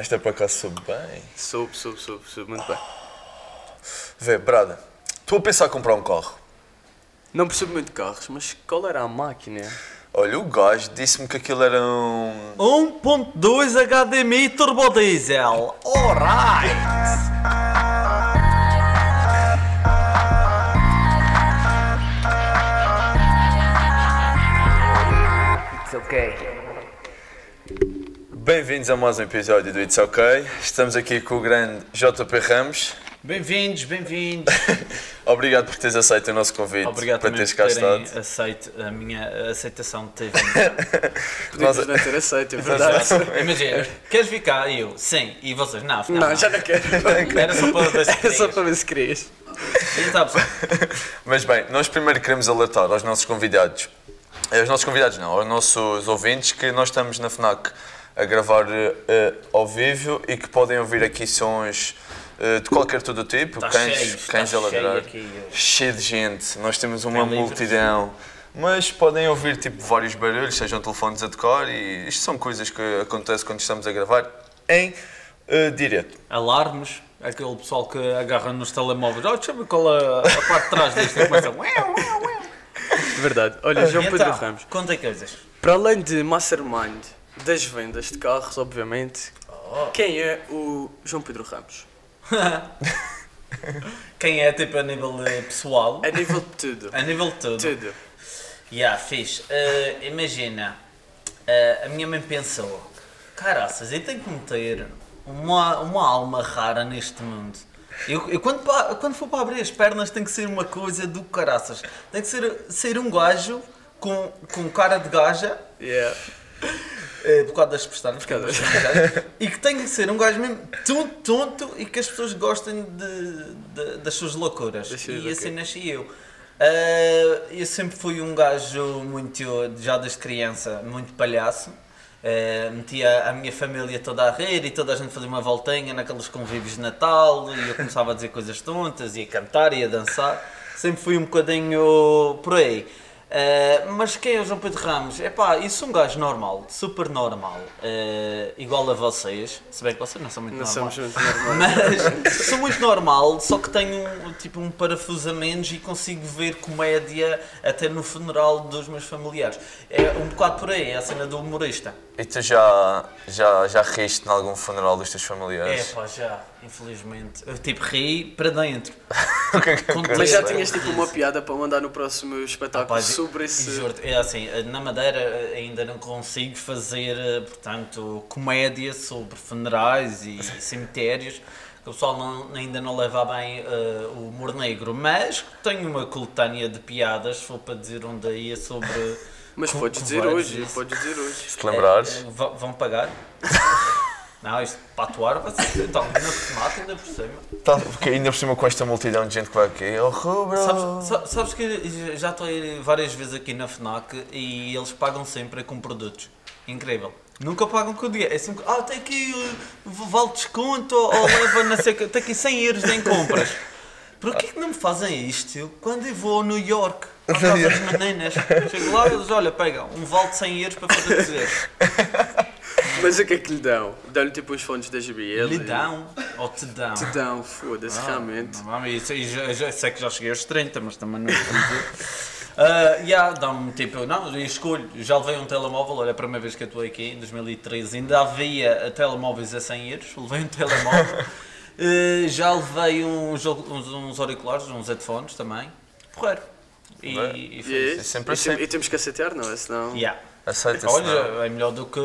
Esta para cá soube bem. Soube, soube, soube, soube muito bem. Vê, Brada, estou a pensar em comprar um carro. Não percebo muito de carros, mas qual era a máquina? Olha, o gajo disse-me que aquilo era um. 1.2 HDMI turbo diesel. Alright. Bem-vindos a mais um episódio do It's OK. Estamos aqui com o grande JP Ramos. Bem-vindos, bem-vindos. Obrigado por teres aceito o nosso convite. Obrigado para teres por cá terem estado. aceito a minha aceitação de ter Podemos Nós- não ter aceito, é verdade. Imagina, queres vir cá? E eu, sim. E vocês, não, não, Não, já não quero. Era só para ver se Era só querias. para ver se querias. Então, pessoal, Mas bem, nós primeiro queremos alertar aos nossos convidados, eh, aos nossos convidados não, aos nossos ouvintes, que nós estamos na FNAC a gravar eh, ao vivo e que podem ouvir aqui sons eh, de qualquer todo tipo, Tá cães, cheio, está cães a cheio ladrar, aqui, eh. cheio de gente, nós temos uma livres. multidão. Mas podem ouvir tipo vários barulhos, sejam telefones a tocar e isto são coisas que acontecem quando estamos a gravar em eh, direto. alarmes, aquele pessoal que agarra nos telemóveis. Oh, deixa eu ver qual a, a parte de trás disto. E começa... Verdade. Olha, João Pedro então, Ramos. Conta coisas. Para além de mastermind das vendas de carros, obviamente, quem é o João Pedro Ramos? Quem é, tipo, a nível eh, pessoal? A nível de tudo. A nível de tudo. Tudo. Yeah, fixe. Eh, imagina, eh, a minha mãe pensou: caraças, eu tenho que meter uma, uma alma rara neste mundo. Eu, eu quando, quando for para abrir as pernas tem que ser uma coisa do caraças. Tem que ser, ser um gajo com, com cara de gaja, Yeah. Eh, por causa das pestanas, das- e que tem que ser um gajo mesmo tonto, tonto e que as pessoas gostem de, de- das suas loucuras. E assim nasci eu. Ah, eu sempre fui um gajo muito, já desde criança, muito palhaço. Ah, metia a minha família toda a rir e toda a gente fazia uma voltinha naqueles convívios de Natal e eu começava a dizer coisas tontas e a cantar e a dançar. Sempre fui um bocadinho por aí. Uh, mas quem é o João Pedro Ramos? É pá, isso é um gajo normal, super normal, uh, igual a vocês, se bem que vocês não são muito Não normais. somos muito normais. Mas sou muito normal, só que tenho um, tipo um parafuso a menos e consigo ver comédia até no funeral dos meus familiares. É um bocado por aí, é a cena do humorista. E tu já, já, já riste em algum funeral dos teus É familiares? pá, já, infelizmente. Eu tipo ri para dentro. É? Mas já tinhas tipo uma piada para mandar no próximo espetáculo Rapaz, sobre esse. juro-te, é assim, na Madeira eh, ainda não consigo fazer, eh, portanto, comédia sobre funerais e cemitérios, que o pessoal não- ainda não leva bem eh, o humor negro, mas tenho uma coletânea de piadas, se for para dizer onde ia sobre... Mas co- podes dizer hoje, isso. podes dizer hoje. Se te lembrares. Eh, va- vão pagar? não, isto para atuar vai ser... Então, na tomate ainda por cima. Tá, porque ainda por cima com esta multidão de gente que vai aqui. Oh, Rubro! Sabes, sa- sabes que já estou várias vezes aqui na FNAC e eles pagam sempre com produtos. Incrível. Nunca pagam com dinheiro. É sempre, ah, tem aqui, uh, vale desconto ou leva, não sei o tem aqui 100 euros em compras. Porquê que não me fazem isto quando eu vou a New York? À casa das meninas. Chego lá e eles, olha, pega um vale de 100 euros para fazer dizer. Mas o que é que lhe dão? Dão-lhe tipo os fones da GBL? Lhe dão ou te dão? Te dão, foda-se, Ah, realmente. não, mami, isso sei que já cheguei aos 30, mas também não. Uh, yeah, dá-me tipo, não, eu escolho, já levei um telemóvel, olha, a primeira vez que eu estou aqui, em 2013, ainda havia telemóveis a 100 euros, levei um telemóvel, Uh, já levei uns, uns, uns auriculares, uns headphones também, porreiro. E, Bem. e E, isso. É sempre e assim. e temos que aceitar, não é? Senão. Yeah. Aceita-se. não? Olha, é melhor do que.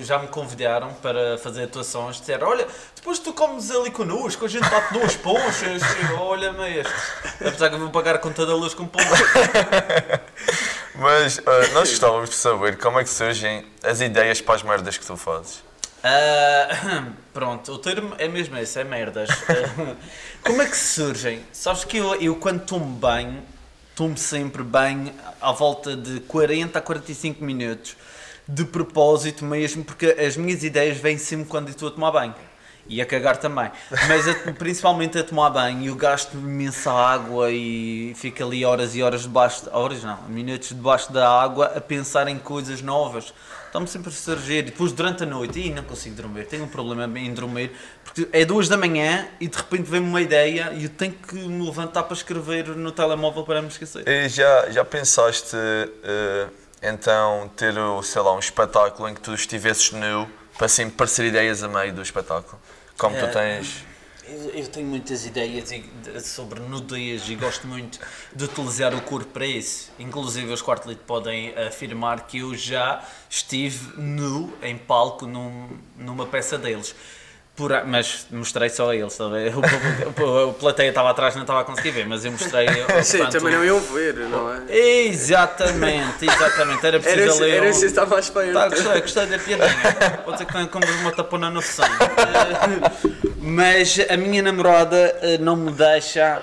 Já me convidaram para fazer atuações. Disseram: Olha, depois tu comes ali connosco, a gente bate duas ponchas. Olha-me este. Apesar que eu vou pagar a conta da luz com pomba. Mas ah, nós gostávamos de saber como é que surgem as ideias para as merdas que tu fazes. Ah, pronto, o termo é mesmo esse: é merdas. Ah, como é que surgem? Sabes que eu, eu quando tomo banho, tomo sempre banho à volta de 40 a 45 minutos. De propósito mesmo, porque as minhas ideias vêm sempre quando estou a tomar banho. E a cagar também. Mas a- principalmente a tomar banho, eu gasto imensa água e fico ali horas e horas debaixo, de, horas não, minutos debaixo da água a pensar em coisas novas. Estou-me sempre a surgir depois durante a noite, e não consigo dormir, tenho um problema em dormir, porque é duas da manhã e de repente vem-me uma ideia e eu tenho que me levantar para escrever no telemóvel para me esquecer. E já, já pensaste eh, então ter, sei lá, um espetáculo em que tu estivesses nu para assim parecer ideias a meio do espetáculo? Como tu É. tens. Eu, eu tenho muitas ideias de- sobre nudez e gosto muito de utilizar o corpo para isso. Inclusive, os quartelit podem afirmar que eu já estive nu em palco num- numa peça deles. Por mas mostrei só a eles, a ver? O, o, plateia estava atrás não estava a conseguir ver, mas eu mostrei. Sim, portanto, também não iam ver, não é? Exatamente, exatamente. Era preciso Era, ali. era um- isso estava à espera. Tá, gostei, gostei da piadinha. Pode ser que tenha como uma tapona no sangue. Mas a minha namorada eh, não me deixa.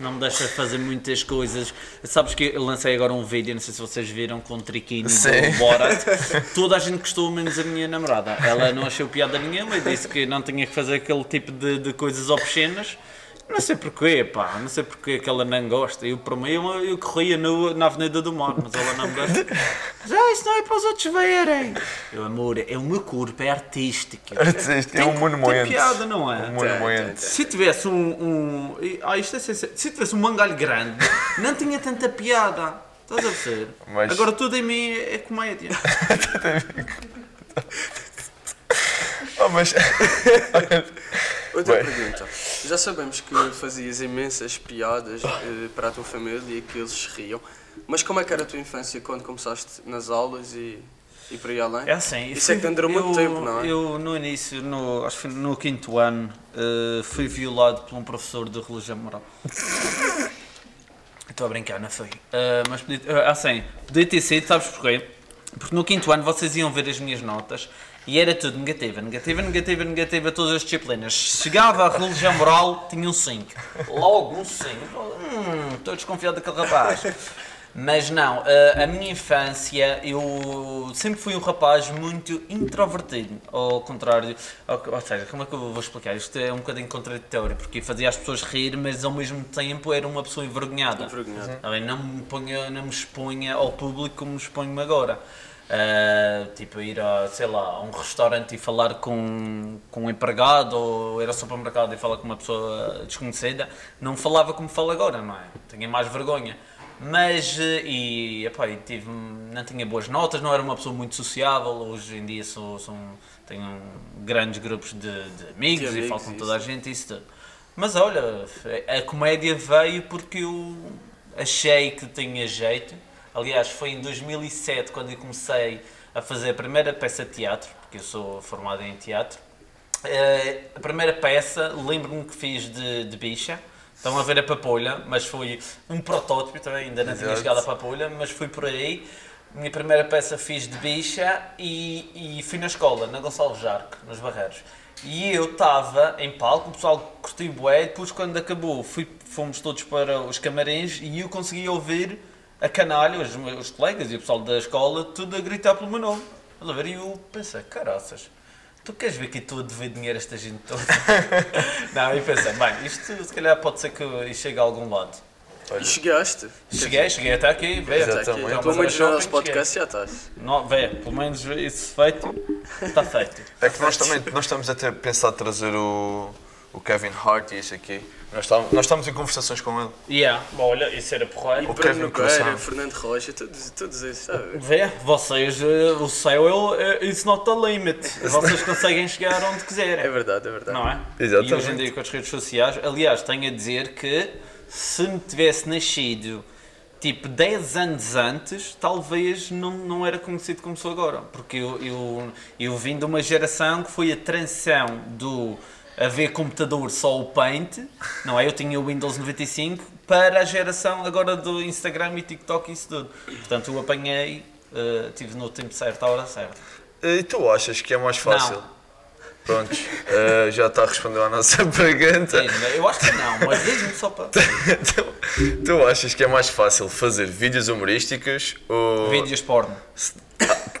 Não me deixa fazer muitas coisas. Sabes que eu lancei agora um vídeo, não sei se vocês viram, com o Triquini Sim. do Borat. Toda a gente gostou, menos a minha namorada. Ela não achou piada nenhuma e disse que não tinha que fazer aquele tipo de, de coisas obscenas. Não sei porquê, pá, não sei porquê que ela não gosta. Eu, por mim, eu, eu corria no, na Avenida do Mar, mas ela não me deixa. Já, isso não é para os outros verem. Eu, amor, é o meu corpo, é artístico. Artístico, é um monumento. Tem piada, não é? Um monumento. Se tivesse um. um ah, isto é sincero. Se tivesse um mangalho grande, não tinha tanta piada. Estás a perceber? Mas- Agora tudo em mim é comédia. Oh, mas. Outra Bem. pergunta. Já sabemos que fazias imensas piadas eh, para a tua família e que eles se riam. Mas como é que era a tua infância quando começaste nas aulas e, e por aí além? É assim. Isso é que durou muito eu- tempo, não é? Eu, no início, no, acho que no quinto ano, eh, fui violado por um professor de religião moral. Estou a brincar, não foi? Eh, mas podia, eh, assim, podia ter sido, sabes porquê? Porque no quinto ano vocês iam ver as minhas notas e era tudo negativa, negativa, negativa, negativa, todas as disciplinas. Chegava a religião moral, tinha um 5. Logo um 5. Hum, estou desconfiado daquele rapaz. Mas não, a, a minha infância eu sempre fui um rapaz muito introvertido, ao contrário, ou, ou seja, como é que eu vou explicar? Isto é um bocadinho contraditório, porque fazia as pessoas rir, mas ao mesmo tempo era uma pessoa envergonhada. Envergonhado. Tá bem? Não me ponha, não me exponha ao público como me exponho agora. Ah, tipo, ir a, sei lá, a um restaurante e falar com, com um empregado ou ir ao supermercado e falar com uma pessoa desconhecida, não falava como falo agora, não é? Tinha mais vergonha. Mas, eh, e, epá, e tive, não tinha boas notas, não era uma pessoa muito sociável, hoje em dia sou, sou, tenho grandes grupos de, de amigos De e falo amigos, com toda a gente isso tudo. Mas olha, a comédia veio porque eu achei que tinha jeito. Aliás, foi em 2007 quando eu comecei a fazer a primeira peça de teatro, porque eu sou formado em teatro. Eh, a primeira peça, lembro-me que fiz de, de bicha. Estão a ver a papolha, mas foi um protótipo também, ainda não tinha chegado a papolha, mas fui por aí. Minha primeira peça fiz de bicha e, e fui na escola, na Gonçalves Jarque, nos Barreiros. E eu estava em palco, o pessoal curtiu bué, depois quando acabou fui, fomos todos para os camarins e eu consegui ouvir a canalha, os meus colegas e o pessoal da escola, tudo a gritar pelo meu nome. Estás a ver? E eu pensei, caraças, tu queres ver que estou a dever dinheiro a esta gente toda? Não, e pensei, bem, isto se calhar pode ser que chegue a algum lado. E chegaste. Cheguei, cheguei até aqui, vê. Até aqui. Exatamente. Pelo menos no nosso podcast já estás. Não, vê, pelo menos isso feito, está feito. É que nós também nós estamos a ter pensado trazer o, o Kevin Hart e isso aqui. Nós estamos, nós estamos em conversações com ele. Yeah, bom, olha, isso era porreiro. O Bruno Kevin Nogueira. Fernando Rocha, todos, todos esses, sabe? Vê, vocês, eh, o céu, ele, eh, it's not the limit. Vocês conseguem chegar onde É quiserem. verdade, é verdade. Não é? Exatamente. E hoje em dia com as redes sociais, aliás, tenho a dizer que se me tivesse nascido tipo 10 anos antes, talvez não, não era conhecido como sou agora. Porque eu, eu, eu vim de uma geração que foi a transição do haver computador só o Paint, não é? Eu tinha o Windows 95 para a geração agora do Instagram e TikTok e isso tudo. Portanto, eu apanhei, eh, tive no tempo certo, à hora certa. E tu achas que é mais fácil? Não. Prontos, eh, já está a responder à nossa pergunta. Eu acho que não, mas diz-me só para. tu, tu achas que é mais fácil fazer vídeos humorísticos ou. Vídeos porno.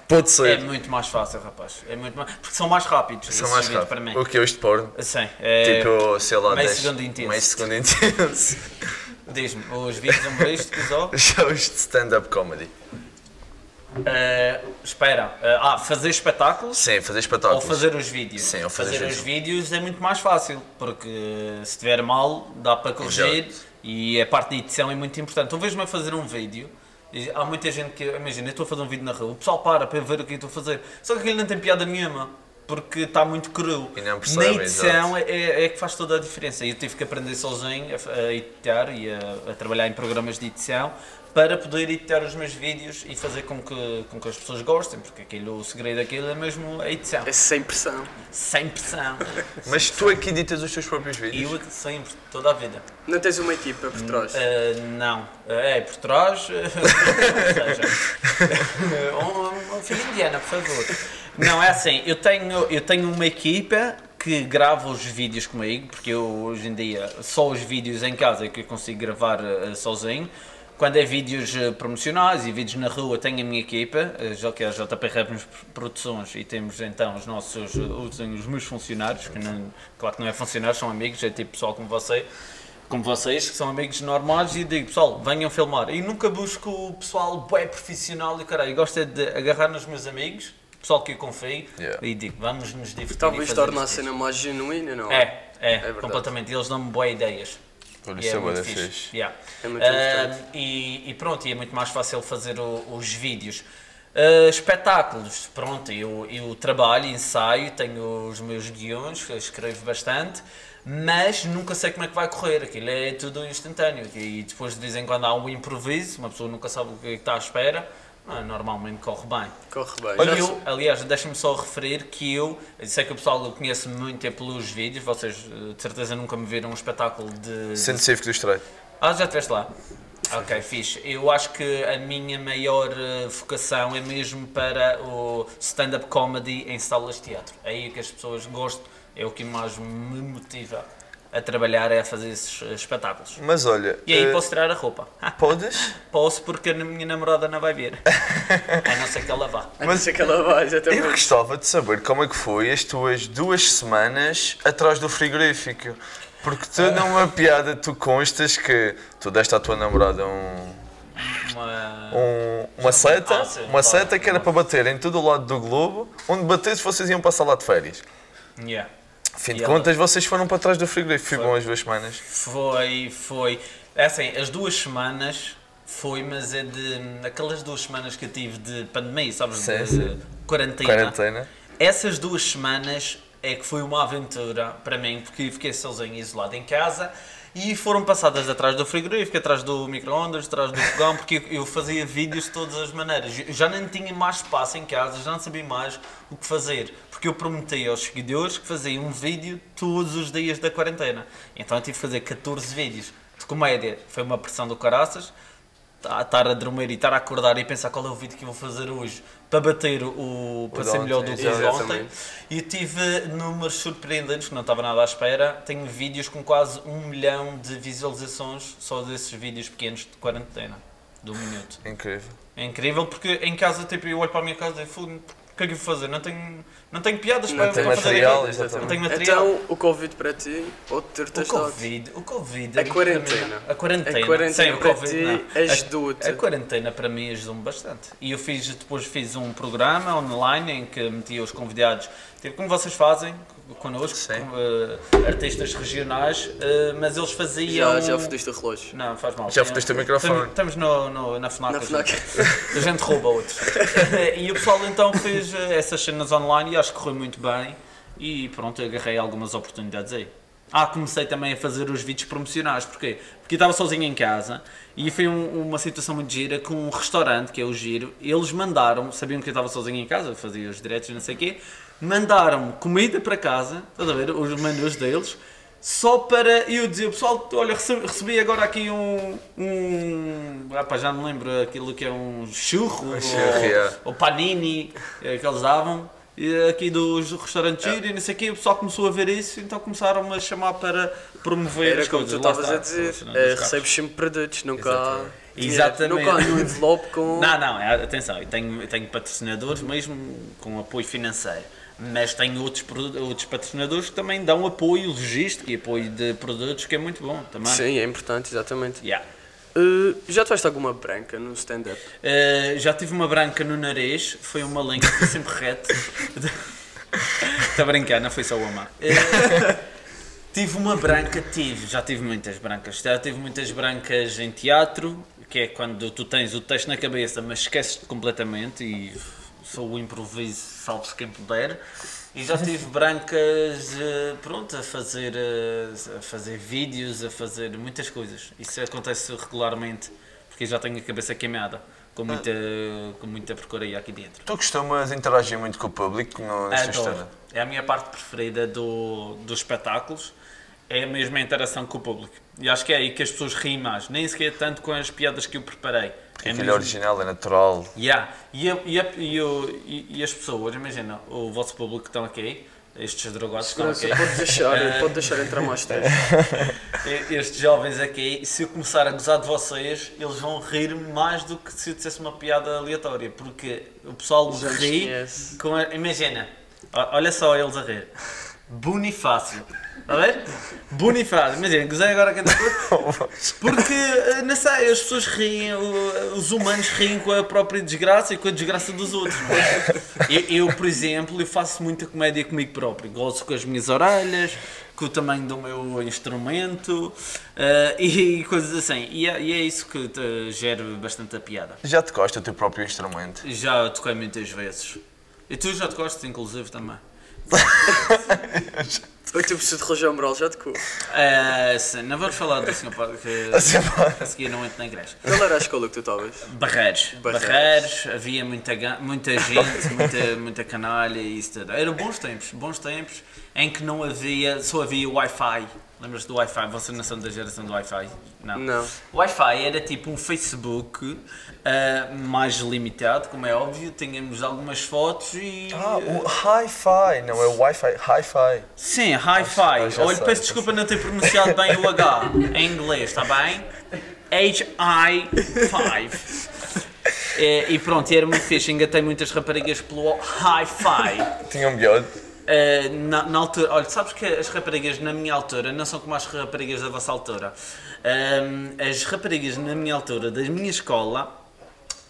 Pode É ser. muito mais fácil, rapaz. É muito mais... Porque são mais rápidos. São mais vídeos rápido. para mim. O que hoje de porno? Sim. É... Tipo, sei lá, meio 10 segundo intenso. Meio segundo intenso. Diz-me, os vídeos humorísticos ou... Shows de stand-up comedy. Eh, espera, eh, ah, fazer espetáculos Sim, fazer ou espetáculos. fazer os vídeos? Sim, ou fazer os vídeos. é muito mais fácil, porque se estiver mal dá para corrigir Exato. e a parte de edição é muito importante. Eu vejo-me a fazer um vídeo e há muita gente que, imagina, eu estou a fazer um vídeo na rua, o pessoal para para ver o que eu estou a fazer, só que aquilo não tem piada nenhuma. Porque está muito cru. E não Na percebem, edição é, é, é que faz toda a diferença. Eu tive que aprender sozinho a, a editar e a, a trabalhar em programas de edição para poder editar os meus vídeos e fazer com que, com que as pessoas gostem, porque aquilo, o segredo daquilo é mesmo a edição. É sem pressão. Sem pressão. Mas tu é que editas os teus próprios vídeos? eu é sempre, toda a vida. Não tens uma equipa por trás. Uh, não. É, por trás. ou seja, um, um filho indiana, por favor. Não, é assim, eu tenho, eu tenho uma equipa que grava os vídeos comigo, porque eu hoje em dia só os vídeos em casa é que eu consigo gravar uh, sozinho. Quando é vídeos uh, promocionais e vídeos na rua, tenho a minha equipa, uh, já que é a JP Rap Produções, e temos então os nossos, tenho os meus funcionários, que não, claro que não é funcionários, são amigos, é tipo pessoal como você, como vocês, que são amigos normais, e digo, pessoal, venham filmar. E nunca busco o pessoal bué profissional e caralho, gosto é de agarrar nos meus amigos, pessoal que eu confio, Yeah. e digo, vamos nos divertir. Talvez torne a cena mais genuína, não É, é, verdade. completamente. Eles dão-me boas ideias. E isso é muito bué da fixe. fixe. Yeah. É muito importante. e, e pronto, e é muito mais fácil fazer o- os vídeos. Ah, espetáculos, pronto, eu, eu trabalho, ensaio, tenho os meus guiões, escrevo bastante, mas nunca sei como é que vai correr, aquilo é tudo instantâneo. E depois de vez em quando há um improviso, uma pessoa nunca sabe o que é que está à espera, ah, normalmente corre bem. Corre bem. Olha, Já eu, aliás, deixa-me só referir que eu, eu sei que o pessoal conhece muito é pelos vídeos, vocês eh, de certeza nunca me viram um espetáculo de. Centro Cívico do Estreito. Ah, já estiveste lá? Ok, fixe. Eu acho que a minha maior eh, vocação é mesmo para o stand-up comedy em salas de teatro. É aí que as pessoas gostam, é o que mais me motiva a trabalhar, é a fazer esses eh, espetáculos. Mas olha, E aí eh, posso tirar a roupa. podes? Posso porque a minha namorada não vai ver. A não ser que ela vá. Mas aquela vai, Eu exatamente. gostava de saber como é que foi as tuas duas semanas atrás do frigorífico. Porque tu, numa piada, tu constas que tu deste à tua namorada um, Uma... um- uma seta, Ah, sim, uma claro. seta que era para bater em todo o lado do globo, onde batesse vocês iam passar lá de férias. Yeah. Fim de ela- contas, vocês foram para trás do frigorífico, ficam as duas semanas. Foi, foi. É assim, as duas semanas foi, mas é de. Aquelas duas semanas que eu tive de pandemia, sabes? Sim, de, sim. quarentena. Quarentena. Essas duas semanas é que foi uma aventura para mim, porque fiquei sozinho, isolado em casa e foram passadas atrás do frigorífico, atrás do micro-ondas, atrás do fogão, porque eu fazia vídeos de todas as maneiras. Eu já nem tinha mais espaço em casa, já não sabia mais o que fazer, porque eu prometi aos seguidores que fazia um vídeo todos os dias da quarentena. Então eu tive que fazer 14 vídeos de comédia. Foi uma pressão do caraças tá- estar a dormir e estar a acordar e pensar qual é o vídeo que eu vou fazer hoje para bater o. para ser melhor do que o ontem. E tive números surpreendentes que não estava nada à espera. Tenho vídeos com quase um milhão de visualizações só desses vídeos pequenos de quarentena, de um minuto. Incrível. É incrível porque em casa tipo, eu olho para a minha casa e falo, o que é que eu vou fazer? Não tenho, não tenho piadas Não para, tem para fazer material, aquilo. exatamente. Não tenho material. Então, o Covid para ti, ou ter O testado? Covid, o Covid. A mim, quarentena. A quarentena. A quarentena Sim, o para Covid, ti não. ajudou-te. A, a quarentena para mim ajudou-me bastante. E eu fiz, depois fiz um programa online em que metia os convidados, tipo como vocês fazem connosco, eh, artistas regionais, eh, mas eles faziam. Já, já fodeste o relógio. Não, faz mal. Já fodeste o microfone. Estamos, no, no- na FNAC. Na a FNAC. gente- A gente rouba outros. e o pessoal então fez eh, essas cenas online e acho que correu muito bem. E pronto, agarrei algumas oportunidades aí. Ah, comecei também a fazer os vídeos promocionais. Porquê? Porque eu estava sozinho em casa e foi um- uma situação muito gira com um restaurante, que é o Giro. Eles mandaram, sabiam que eu estava sozinho em casa, fazia os diretos e não sei o quê, mandaram comida para casa, estás a ver, os menus deles, só para eu dizer, pessoal, olha, rece- recebi agora aqui um. um pá, já me lembro aquilo que é um churro, ou, churro, yeah. ou panini, eh, que eles davam. aqui dos restaurantes giro e não sei o quê, o pessoal começou a ver isso, então começaram a chamar para promover Era as como tu coisas. Lá estavas a dizer, é, recebes sempre produtos, nunca há. Exatamente. Nunca há nenhum envelope com. Não, não, é- atenção, eu tenho, eu tenho patrocinadores mesmo com apoio financeiro, mas tenho outros, outros patrocinadores que também dão apoio logístico e apoio de produtos que é muito bom também. Sim, é importante, exatamente. Yeah. Uh, já tiveste alguma branca no stand-up? Uh, já tive uma branca no nariz, foi uma linha que sempre reto. Está a brincar, não foi só uma. Uh, tive uma branca, tive, já tive muitas brancas. Já tive muitas brancas em teatro, que é quando tu tens o texto na cabeça, mas esqueces-te completamente e só o improviso, salve-se quem puder. E já tive brancas, eh, pronto, a fazer, eh, a fazer vídeos, a fazer muitas coisas. Isso acontece regularmente, porque já tenho a cabeça queimada, com muita, com muita porcaria aqui dentro. Tu costumas interagir muito com o público no, nesta história? É a minha parte preferida do, dos espetáculos, é a mesma interação com o público. E acho que é aí que as pessoas riem mais, nem sequer tanto com as piadas que eu preparei. Porque é aquilo é original, é natural. Yeah. E, a- e, a- e, o- e- e as pessoas, imagina, o vosso público que estão aqui, estes drogados que estão aqui, pode deixar, pode deixar entrar mais tarde. estes jovens aqui, se eu começar a gozar de vocês, eles vão rir mais do que se eu dissesse uma piada aleatória, porque o pessoal Já nos ri a, imagina, olha só eles a rir. Bonifácio. Está a ver? Bonifácio. Imagina, gozei agora que Porque, eh, não sei, as pessoas riem, os humanos riem com a própria desgraça e com a desgraça dos outros. é? Eu, eu, por exemplo, eu faço muita comédia comigo próprio. Gosto com as minhas orelhas, com o tamanho do meu instrumento eh, e, coisas assim. E é, e é isso que te gera bastante a piada. Já te gosta o teu próprio instrumento? Já toquei muitas vezes. E tu já te gostas, inclusive, também. Eu tive de relógio moral, já te cu. Eh, sim, não vamos falar do senhor Padre, que Assim, a seguir não entro na igreja. Qual era a escola que tu estavas? Barreiros. Barreiros. Barreiros, havia muita, muita gente, muita, muita canalha e isso tudo. Eram bons tempos, bons tempos em que não havia, só havia Wi-Fi. Lembras-te do Wi-Fi? Vocês não são da geração do Wi-Fi? Não. Não. O Wi-Fi era tipo um Facebook ah, mais limitado, como é óbvio. Tínhamos algumas fotos e. Ah, o Hi-Fi, não é o Wi-Fi, Hi-Fi. Sim, Ah, hi-fi. já Olha, peço desculpa não ter pronunciado bem o H em inglês, está bem? H-I-5. É, e pronto, e era muito fixe. Engatei muitas raparigas pelo hi-fi. Tinha um biode. Eh, na, na altura, olha, sabes que as raparigas na minha altura não são como as raparigas da vossa altura. Ahm, as raparigas na minha altura, da minha escola,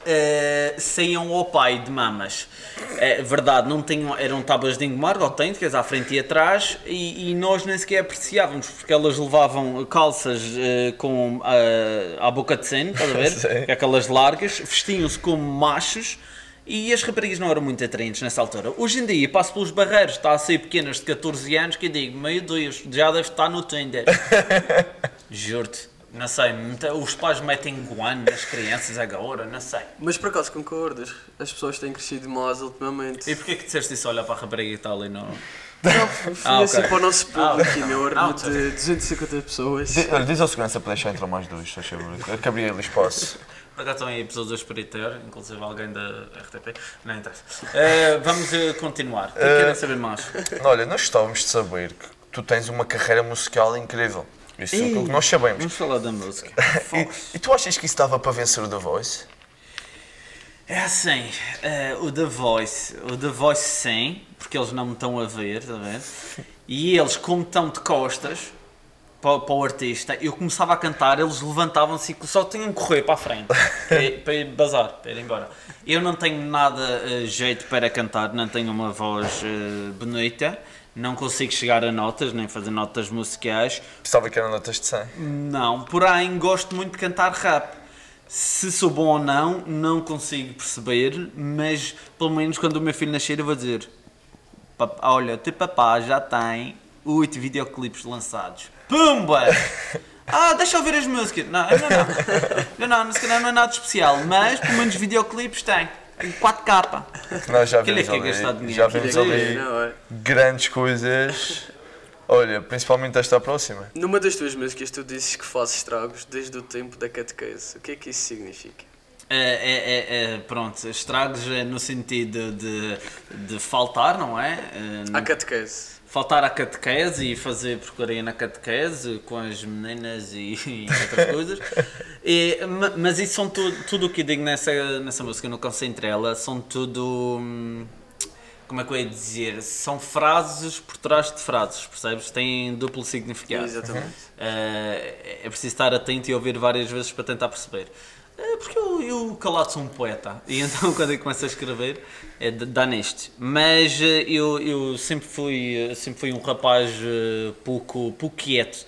eh, saíam ao pai de mamas. É verdade, não tinham, eram tábuas de engomar, autênticas, à frente e atrás, e, e nós nem sequer apreciávamos, porque elas levavam calças eh, com eh, à boca de seno, estás a ver? É aquelas largas, vestiam-se como machos. E as raparigas não eram muito atraentes nessa altura. Hoje em dia, passo pelos barreiros, está a sair pequenas de 14 anos, que eu digo, meu Deus, já deve estar no Tinder. Juro-te, não sei, os pais metem guano nas crianças agora, não sei. Mas por acaso concordas? As pessoas têm crescido mais ultimamente. E porquê que disseste isso olhar para a rapariga que está ali no... Não, fui Ah, assim ok. para o nosso público Ah, e meu ah, de 250 pessoas. Di- Olha, diz ao segurança para deixar entrar mais dois, favor. Que abrir ali espaço. Por acaso estão aí pessoas do Espiriteur, inclusive alguém da RTP, não interessa. Eh, vamos eh, continuar, o que é que querem saber mais? Olha, nós gostávamos de saber que tu tens uma carreira musical incrível. Isso é o que nós sabemos. Vamos falar da música. E, e tu achas que isso dava para vencer o The Voice? É assim, eh, o The Voice, o The Voice sim, porque eles não me estão a ver, está a ver? E eles, como estão de costas para, para o artista, eu começava a cantar, eles levantavam-se e só tinham que correr para a frente, para, ir- para ir bazar, para ir embora. Eu não tenho nada eh, jeito para cantar, não tenho uma voz eh, bonita, não consigo chegar a notas, nem fazer notas musicais, Pensava que eram notas de 100. não, porém gosto muito de cantar rap. Se sou bom ou não, não consigo perceber, mas pelo menos quando o meu filho nascer eu vou dizer "Pap- Olha, teu papá já tem oito videoclipes lançados. Pumba! Ah, deixa eu ouvir as músicas. Não, não, não. Não, não, se calhar não é nada especial, mas pelo menos videoclipes tem. Em 4K. Que nós já é vimos que é ali, já vimos é ali Não, grandes coisas. Olha, principalmente esta próxima. Numa das tuas músicas tu dizes que fazes estragos desde o tempo da catequese. O que é que isso significa? É, é, é, é, pronto, estragos é no sentido de, de faltar, não é? É, À catequese. Faltar à catequese e fazer porcaria na catequese com as meninas e, e outras coisas. E, ma- mas isso são tudo, tudo o que eu digo nessa, nessa música, no Concentre ela, são tudo. hum, Como é que eu ia dizer? São frases por trás de frases, percebes? Têm duplo significado. Exatamente. Eh, é preciso estar atento e ouvir várias vezes para tentar perceber. Eh, porque eu, eu calado sou um poeta e então quando eu começo a escrever é, dá neste. Mas eh, eu, eu sempre, fui, eh, sempre fui um rapaz eh, pouco, pouco quieto.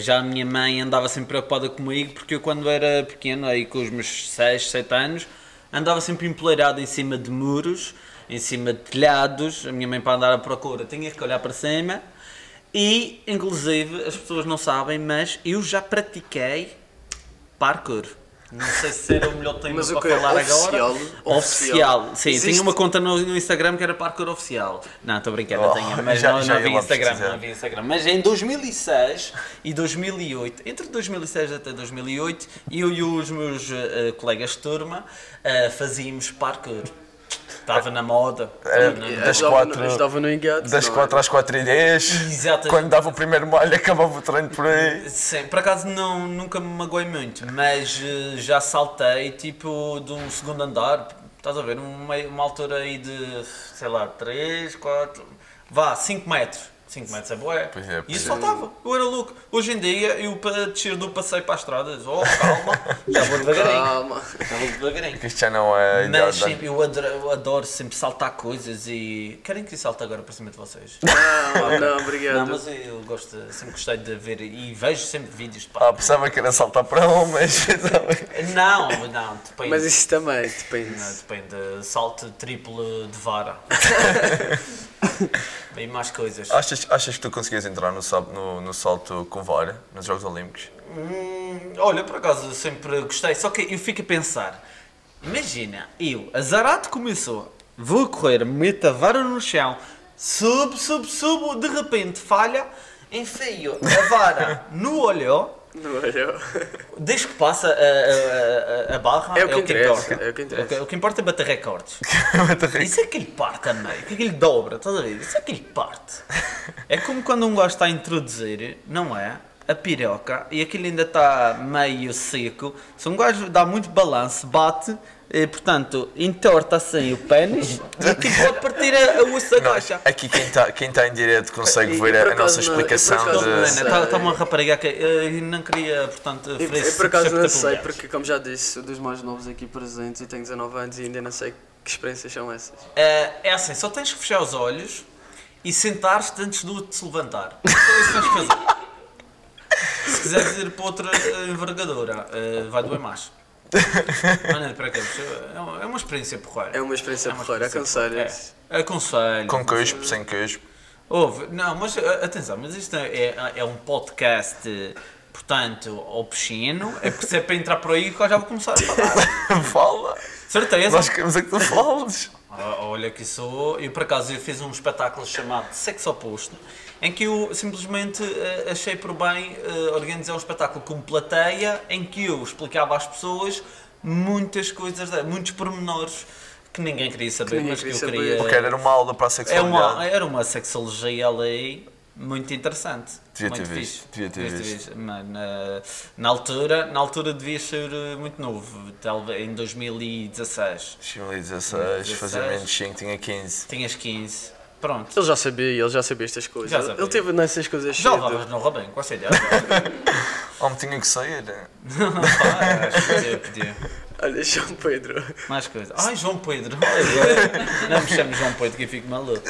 Já a minha mãe andava sempre preocupada comigo porque eu quando era pequeno, aí com os meus 6, 7 anos, andava sempre empoleirado em cima de muros, em cima de telhados. A minha mãe para andar à procura tinha que olhar para cima. E, inclusive, as pessoas não sabem, mas eu já pratiquei parkour. Não sei se era o melhor tema Mas para falar Oficial? agora. Oficial? Sim, Existe? tinha uma conta no, no Instagram que era parkour oficial. Não, estou brincando, Oh, não tinha, mas já- não, já não ia havia Instagram, não havia Instagram. Mas em 2006 e 2008, entre 2006 até 2008, eu e os meus eh, colegas de turma eh, fazíamos parkour. Estava na moda. Estava na- das quatro- ajudava no engate. Das não é? 4 às 4 e 10, Exatamente. quando dava o primeiro molho, acabava o treino por aí. Sim, por acaso não, nunca me magoei muito, mas eh, já saltei tipo de um segundo andar, estás a ver, uma, uma altura aí de, sei lá, 3, 4, vá, 5 metros. 5 metros é. Pois é, e isso é. saltava, eu era louco. Hoje em dia, eu para descer do passeio para a estrada, diz, oh calma, já vou devagarinho. Calma. Já vou devagarinho. Que isto já não é Mas sempre, eu, adoro, eu adoro sempre saltar coisas e. Querem que eu salte agora para cima de vocês? Não, não, obrigado. Não, mas eu gosto, sempre gostei de ver e vejo sempre vídeos de Ah, pensava que era saltar para um, mas Não, não, depende. Mas isso também depende. Não, depende. Salto triplo de vara. Bem mais coisas. achas, achas que tu conseguias entrar no, no, no salto com vara nos Jogos Olímpicos? Hum, olha, por acaso sempre gostei, só que eu fico a pensar. Imagina, eu, azarado começou, vou correr, meto a vara no chão, subo, subo, subo, de repente falha, enfio a vara no olho, Não olhou. desde que passa a, a- a- a barra, É o que interessa, importa. é o que interessa. O que importa é bater recordes. Isso é que lhe parte a meio, que lhe dobra, estás a ver? Isso é que lhe parte. É como quando um gajo está a introduzir, não é? A piroca e aquilo ainda está meio seco. Se um gajo dá muito balanço, bate, e, portanto, entorta assim o pênis e aquilo pode partir a, a Não, caixa. aqui quem está quem tá em direto consegue E- ver e a, a nossa não- e explicação não de. Está tá uma rapariga que eu não queria, portanto, Eu, oferecer eu por acaso não sei, porque como já disse, dos mais novos aqui presentes e tenho 19 anos e ainda não sei que experiências são essas. É, é assim, só tens que fechar os olhos e sentar-te antes de te levantar. Só isso tens que fazer. Se quiseres ir para outra eh, envergadura, eh, vai doer mais. Mas não, para quê? É uma- é uma experiência porreira. É uma experiência É uma porreira, experiência aconselho. É, aconselho. Com cuspo, sem cuspo. Houve, não, mas eh, atenção, mas isto é, é, é um podcast, portanto, obsceno. É porque se é para entrar por aí que eu já vou começar a falar. Fala! Certeza. Nós queremos é que tu fales. Olha que sou. Eu por acaso eu fiz um espetáculo chamado Sexo Oposto, em que eu simplesmente eh, achei por bem eh, organizar um espetáculo com plateia em que eu explicava às pessoas muitas coisas, muitos pormenores que ninguém queria saber, ninguém mas que eu saber. queria. Porque era uma aula para a É sexualidade. uma, era uma sexologia ali muito interessante. Devia muito ter visto, devia ter visto. Mano, na, na altura, na altura devias ser eh, muito novo, talvez em 2016. 2016, fazia 16. menos 5, tinha 15. Tinhas 15. Pronto. Ele já sabia, ele já sabia estas coisas. Já sabia. Ele teve nessas coisas Já levavas no Robin, com ideia. Homem, tinha que sair. Pá, podia, podia. Olha, João Pedro. Mais coisa. Ai, João Pedro. Não me chamo João Pedro que eu fico maluco.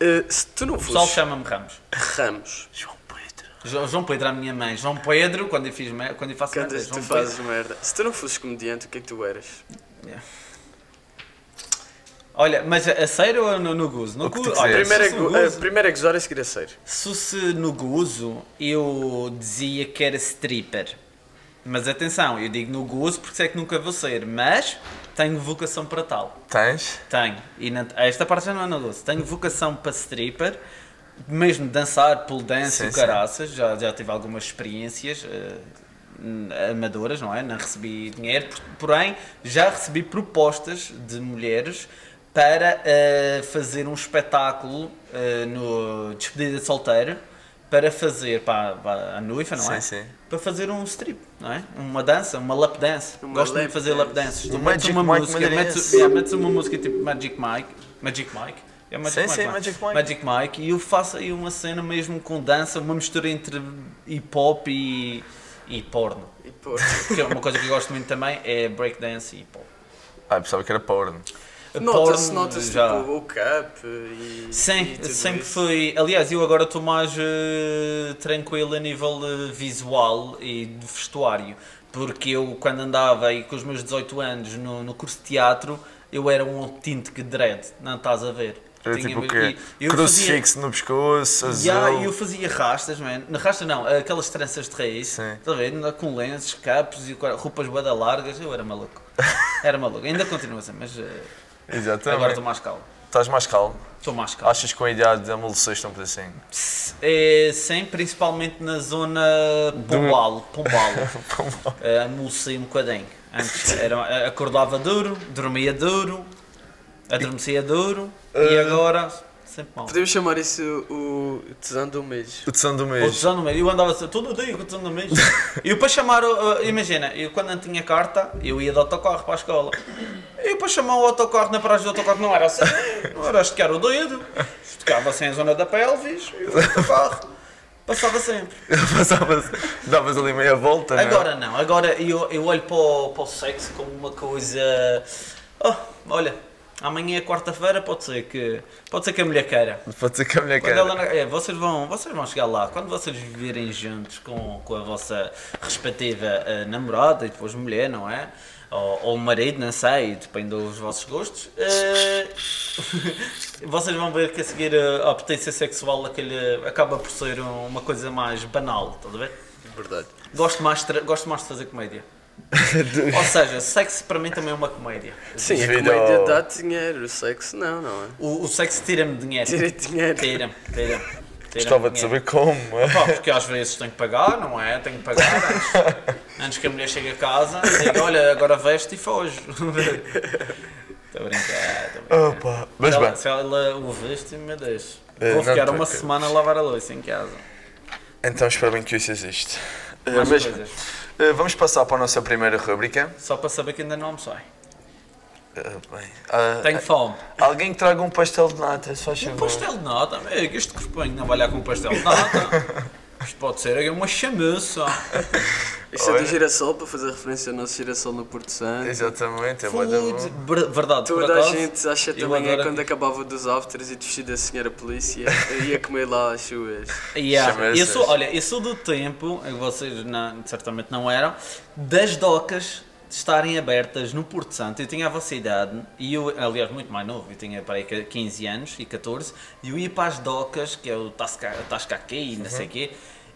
eh, se tu não O pessoal fosses chama-me Ramos. Ramos, João João Pedro é a minha mãe. João Pedro, quando eu, fiz, mer- quando eu faço quando merda, tu João fazes Pedro. merda. Se tu não fosses comediante, o que é que tu eras? Olha, mas a, a sério ou no, no gozo? No gozo, olha, quiseres. Primeiro é, se no go- eh, gozo- primeiro é gozar e seguir a sério. Se fosse no gozo, eu dizia que era stripper. Mas atenção, eu digo no gozo porque sei que nunca vou ser, mas tenho vocação para tal. Tens? Tenho. E na- esta parte já não é no gozo. Tenho vocação para stripper, mesmo dançar, pole dance Sim, e sim. caraças. Já, já tive algumas experiências. hum, amadoras, não é? Não recebi dinheiro, por- porém já recebi propostas de mulheres para eh, fazer um espetáculo eh, no Despedida de Solteiro para fazer para, para a noiva, não Sim, é? sim. Para fazer um strip, não é? Uma dança, uma lap dance. Uma Gosto lap de fazer lap dance. dances. Tu metes Magic uma Mike música, metes, yeah, metes uma música tipo Magic Mike, Magic Mike. É Magic Sim, Mike, sim? Magic Mike. Magic Mike e eu faço aí uma cena mesmo com dança, uma mistura entre hip hop e, e porno. E pô, Que é uma coisa que eu gosto muito também, é breakdance e hip hop. Ah, eu pensava que era porno. nota-se, Porno, nota-se já. tipo o cap e. Sim, e tudo sempre isso. foi. Aliás, eu agora estou mais eh, tranquilo a nível eh, visual e de vestuário. Porque eu, quando andava aí com os meus 18 anos no, no curso de teatro, eu era um tinto que dread, não estás a ver? Era Tinha- tipo o quê? eu Crucifixo no pescoço, azul. Já, eu fazia rastas, man. Na rasta não, aquelas tranças de raiz, Sim. a ver? Com lenços, capos e roupas bada largas, eu era maluco. Era maluco, ainda continua assim, mas eh, Exatamente. agora estou mais calmo. Estás mais calmo. Estou mais calmo. Achas que com a idade amoleceste um pedacinho? É, sim, principalmente na zona Pombal, Pombal. Eh, Amoleci um bocadinho. Antes era, acordava duro, dormia duro, adormecia duro e agora sempre mal. Podemos chamar isso o tesão do mês. O tesão do O mês. tesão no meio, eu andava assim, todo dia com o tesão no meio. E eu para chamar, o- eh, imagina, eu quando não tinha carta, eu ia de autocarro para a escola. E eu para chamar o autocarro na paragem do autocarro não era assim, não era esticar o dedo, esticava assim a zona da pelvis e o autocarro passava sempre. Passavas, davas ali meia volta, não é? Agora não, agora eu, eu olho para o, para o sexo como uma coisa. Oh, olha, amanhã é quarta-feira, pode ser que. Pode ser que a mulher queira. Pode ser que a mulher Quando queira. ela, é, vocês, vão, vocês vão chegar lá, quando vocês viverem juntos com, com a vossa respectiva eh, namorada e depois mulher, não é? Ou, ou marido, não sei, depende dos vossos gostos. eh, vocês vão ver que a seguir eh, a potência sexual aquele, acaba por ser um- uma coisa mais banal, estás a ver? Verdade. Gosto mais, gosto mais de fazer comédia. Ou seja, sexo para mim também é uma comédia. Sim, a Devido comédia ao- dá dinheiro, o sexo não, não é? O, o sexo tira-me dinheiro. Tira dinheiro. Tira-me, tira-me. Gostava de saber como. é? Pá, porque às vezes tenho que pagar, não é? Tenho que pagar antes, antes que a mulher chegue a casa e diga, olha, agora veste e foge. Estou a brincar, estou a brincar. Opa. Mas se, bem, ela, se ela o veste, me deixa. Eh, Vou não ficar te uma preocupes. semana a lavar a louça em casa. então espero bem que isso existe. Eh, Mais mas, coisas. Eh, vamos passar para a nossa primeira rubrica. Só para saber que ainda não almocei. Eh, bem, ah, Tenho fome. Alguém que traga um pastel de nata, faz Um pastel de nata, amigo, este corpinho não vai lá com um pastel de nata. Isto pode ser aí uma chamuça. Isto é do girassol, para fazer referência ao nosso girassol no Porto Santo. Exatamente, é bué da bom. Food. Ver- Verdade, por Toda a acaso, gente às 7 da eu manhã, adoro quando acabava dos afters e de vestido da senhora polícia, eu ia comer lá as suas. Yeah. Eu sou, olha, eu sou do tempo, vocês não, certamente não eram, das docas estarem abertas no Porto Santo. Eu tinha a vossa idade, e eu, aliás, muito mais novo, eu tinha para aí 15 anos e 14, e eu ia para as docas, que é o Tasca, Tasca aqui e não sei o quê,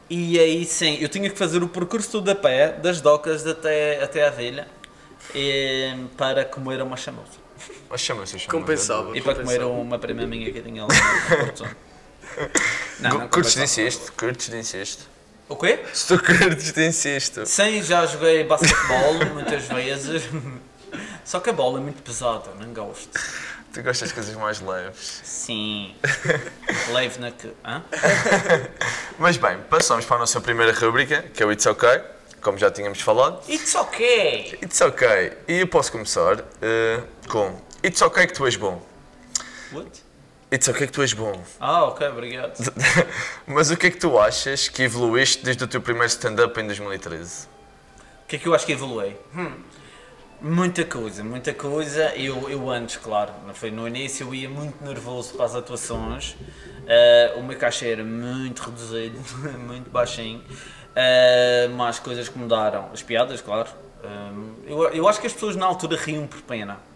e aí sim, eu tinha que fazer o percurso todo a pé, das docas até, até à velha, eh, para comer uma chamuça. Mas chama-se chama Compensava. E para comer uma prima minha que tinha lá no Porto Santo. Curtes de incesto? Curtes de incesto? O quê? Se tu curtes de incesto. Sim, já joguei basquetebol muitas vezes. Só que a bola é muito pesada, não gosto. Tu gostas de coisas mais leves. Sim. Leve na que. Hã? Mas bem, passamos para a nossa primeira rubrica, que é o It's OK, como já tínhamos falado. It's okay! It's OK. E eu posso começar eh, com It's OK que tu és bom. What? It's OK que tu és bom. Ah, ok, obrigado. Mas o que é que tu achas que evoluíste desde o teu primeiro stand-up em 2013? O que é que eu acho que evoluei? Hum, muita coisa, muita coisa. Eu, eu antes, claro, foi no início, eu ia muito nervoso para as atuações. Ah, o meu cachê era muito reduzido, muito baixinho. Ah, mas coisas que mudaram. As piadas, claro. Ah, eu, eu acho que as pessoas na altura riam por pena.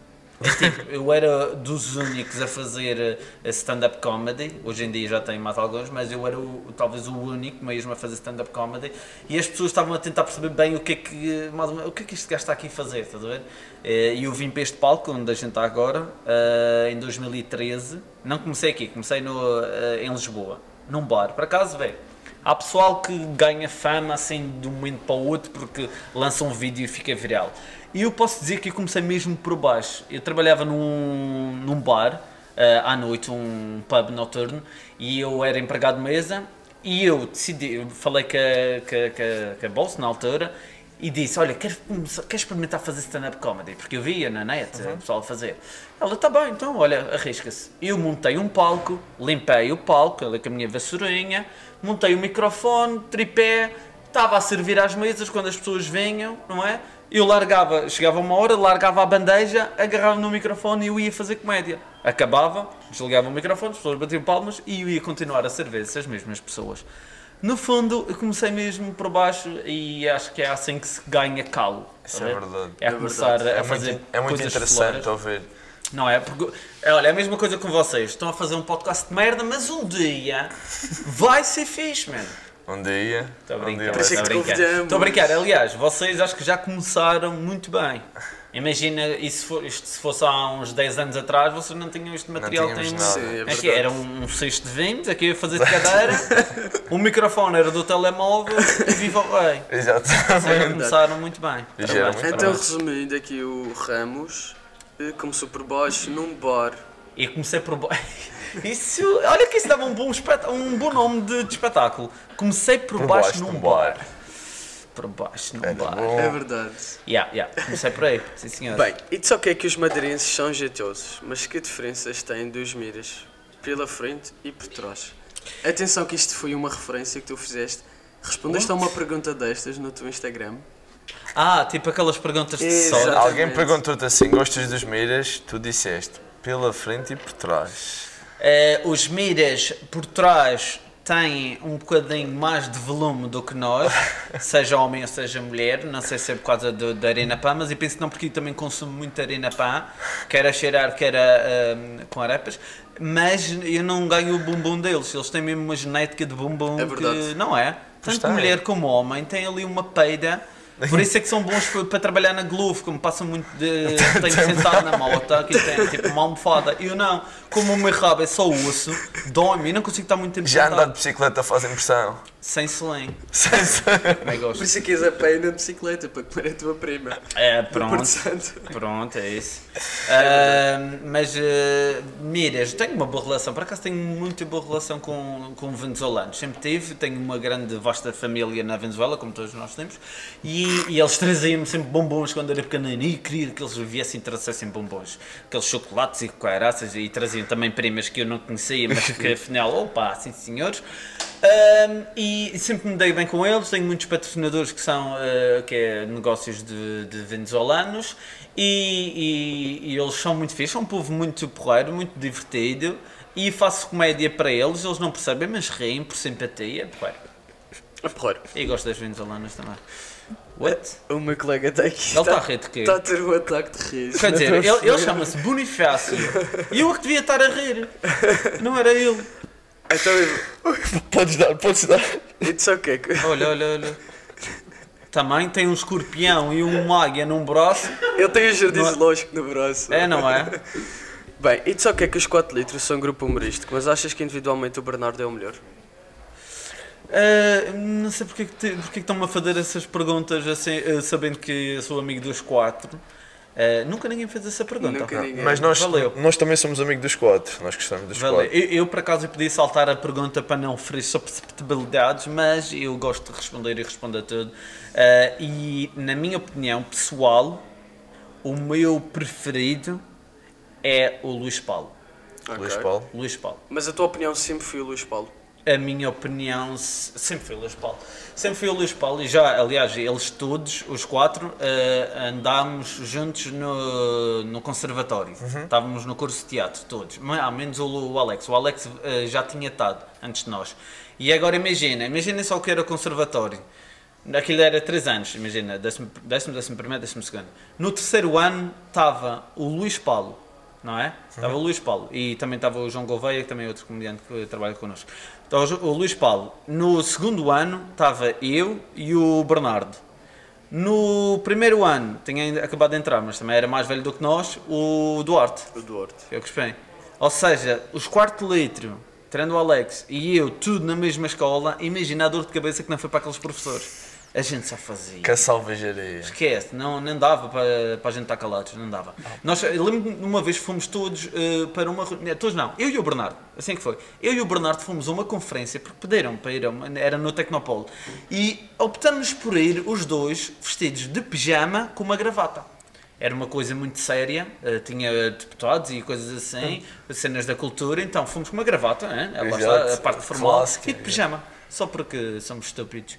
É tipo, eu era dos únicos a fazer eh, stand-up comedy, hoje em dia já tenho mais alguns, mas eu era o, talvez o único mesmo a fazer stand-up comedy e as pessoas estavam a tentar perceber bem o que é que, mais ou menos, o que, é que este gajo está aqui a fazer, estás a ver? Eh, E eu vim para este palco, onde a gente está agora, eh, em 2013, não comecei aqui, comecei no, em Lisboa, num bar, por acaso, velho. Há pessoal que ganha fama assim de um momento para o outro porque lança um vídeo e fica viral. E eu posso dizer que eu comecei mesmo por baixo. Eu trabalhava num, num bar eh, à noite, um pub noturno, e eu era empregado de mesa. E eu decidi, eu falei com a, com a, com a, na altura e disse: Olha, quero, quero experimentar fazer stand-up comedy, porque eu via na net o pessoal fazer. Ela, tá bem, então, olha, arrisca-se. Eu montei um palco, limpei o palco, ela com a minha vassourinha, montei o microfone, tripé, estava a servir às mesas quando as pessoas vinham, não é? Eu largava, chegava uma hora, largava a bandeja, agarrava no microfone e eu ia fazer comédia. Acabava, desligava o microfone, as pessoas batiam palmas e eu ia continuar a servir essas mesmas pessoas. No fundo, eu comecei mesmo por baixo e acho que é assim que se ganha calo. Isso é verdade. É, a começar a É fazer muito, é muito interessante ouvir. Não é? Porque, é, olha, é a mesma coisa com vocês. Estão a fazer um podcast de merda, mas um dia vai ser fixe, mano. Um dia. Estou a brincar, isso estou a brincar. Estou a brincar. Aliás, vocês acho que já começaram muito bem. Imagina, e se, for, isto se fosse há uns 10 anos atrás, vocês não tinham este material que tínhamos. Sim, é Aqui era um, um cesto de vinhos, aqui ia fazer de cadeira, o microfone era do telemóvel e viva o rei. Vocês já Exatamente. começaram muito bem. Parabéns, muito Então, resumindo aqui, o Ramos eh, começou por baixo num bar. E comecei por. ba- Isso, olha que isso dava um bom, um bom nome de, de espetáculo. Comecei por, Por baixo, baixo num bar. bar. Por baixo num Era bar. bom. É verdade. Yeah, yeah. Comecei por aí, sim senhor. Bem, e só que é que os madeirenses são jeitosos, mas que diferenças têm dos miras? Pela frente e por trás. Atenção que isto foi uma referência que tu fizeste. Respondeste a uma pergunta destas no teu Instagram. Ah, tipo aquelas perguntas de sorte. Alguém perguntou-te assim: gostas dos miras? Tu disseste pela frente e por trás. Eh, os miras por trás têm um bocadinho mais de volume do que nós, seja homem ou seja mulher. Não sei se é por causa do- da Arena Pã, mas eu penso que não, porque eu também consumo muito Arena Pã, quer a cheirar, quer a, ahm, com arepas. Mas eu não ganho o bumbum deles, eles têm mesmo uma genética de bumbum É que não é. Tanto tem. mulher como homem têm ali uma peida. Por isso é que são bons para, trabalhar na Glovo, como passam muito de. Tenho sentado na moto, aqui tem tipo uma almofada. Eu não, como o meu rabo é só osso, dói-me, eu não consigo estar muito tempo Já andar de bicicleta faz impressão. Sem selim. Sem gosto. Por isso é que és a pé na bicicleta para comer a tua prima. É, pronto. Pronto, é isso. Ah, mas, ah, miras, tenho uma boa relação. Por acaso tenho muito boa relação com, com venezuelanos. Sempre tive, tenho uma grande, vasta família na Venezuela, como todos nós temos. E, e eles traziam-me sempre bombons quando era pequenino. E queria que eles viessem e trouxessem bombons. Aqueles chocolates e coaraças. E traziam também primas que eu não conhecia, mas que afinal, opa, sim senhores. Ah, e sempre me dei bem com eles, tenho muitos patrocinadores que são ah, que é negócios de, de venezuelanos e, e- e eles são muito fixos, são um povo muito porreiro, muito divertido e faço comédia para eles, eles não percebem, mas riem por simpatia, porreiro. É porreiro. E gosto das venezuelanas também. What? O meu colega está aqui. Ele está a rir de quê? Está a ter um ataque de riso. Quer dizer, ele, ele chama-se Bonifácio e eu é que devia estar a rir, não era ele. Então, eu- Podes dar, podes dar. it's ok. Olha, olha, olha. Também tem um escorpião e uma águia num braço. Ele tem um jardim Não é- zoológico no braço. É, não é? Bem, e só que é que os 4 litros são um grupo humorístico, mas achas que individualmente o Bernardo é o melhor? Ah, não sei porque, é porque é estão-me a fazer essas perguntas assim, ah, sabendo que eu sou amigo dos quatro. Ah, nunca ninguém fez essa pergunta. Nunca ninguém. Mas nós, Valeu. nós também somos amigos dos quatro. Nós gostamos dos Valeu. quatro. Eu, eu, por acaso eu podia saltar a pergunta para não ferir susceptibilidades, mas eu gosto de responder e responder a tudo. Ah, e na minha opinião pessoal, o meu preferido é o Luís Paulo. Luís Ok. Paulo. Luís Paulo. Mas a tua opinião sempre foi o Luís Paulo. A minha opinião se- sempre foi o Luís Paulo. Sempre foi o Luís Paulo e já, aliás, eles todos, os quatro, eh, andámos juntos no, no conservatório. Estávamos no curso de teatro, todos. Mas, Ao menos o, o Alex. O Alex eh, já tinha estado antes de nós. E agora imagina, imagina só o que era o conservatório. Aquilo era 3 anos, imagina, décimo, décimo, décimo primeiro, décimo segundo. No terceiro ano estava o Luís Paulo, não é? Estava o Luís Paulo e também estava o João Gouveia, que também é outro comediante que trabalha connosco. Estava o Luís Paulo. No segundo ano estava eu e o Bernardo. No primeiro ano, tinha acabado de entrar, mas também era mais velho do que nós, o Duarte, O Duarte. que é o que espem. Ou seja, os quarto litro tirando o Alex e eu, tudo na mesma escola, imagina a dor de cabeça que não foi para aqueles professores. A gente só fazia. Que salvajaria. Esquece, não, não dava para, para a gente estar calados, não dava. Nós, lembro-me de uma vez fomos todos eh, para uma reunião, todos não, eu e o Bernardo, assim que foi. Eu e o Bernardo fomos a uma conferência, porque pediram para ir, uma- era no Tecnopolo, e optamos por ir os dois vestidos de pijama com uma gravata. Era uma coisa muito séria, eh, tinha deputados e coisas assim, cenas da cultura, então fomos com uma gravata, hein? lá está, Exato, a parte formal, clássica, e de pijama. Só porque somos estúpidos.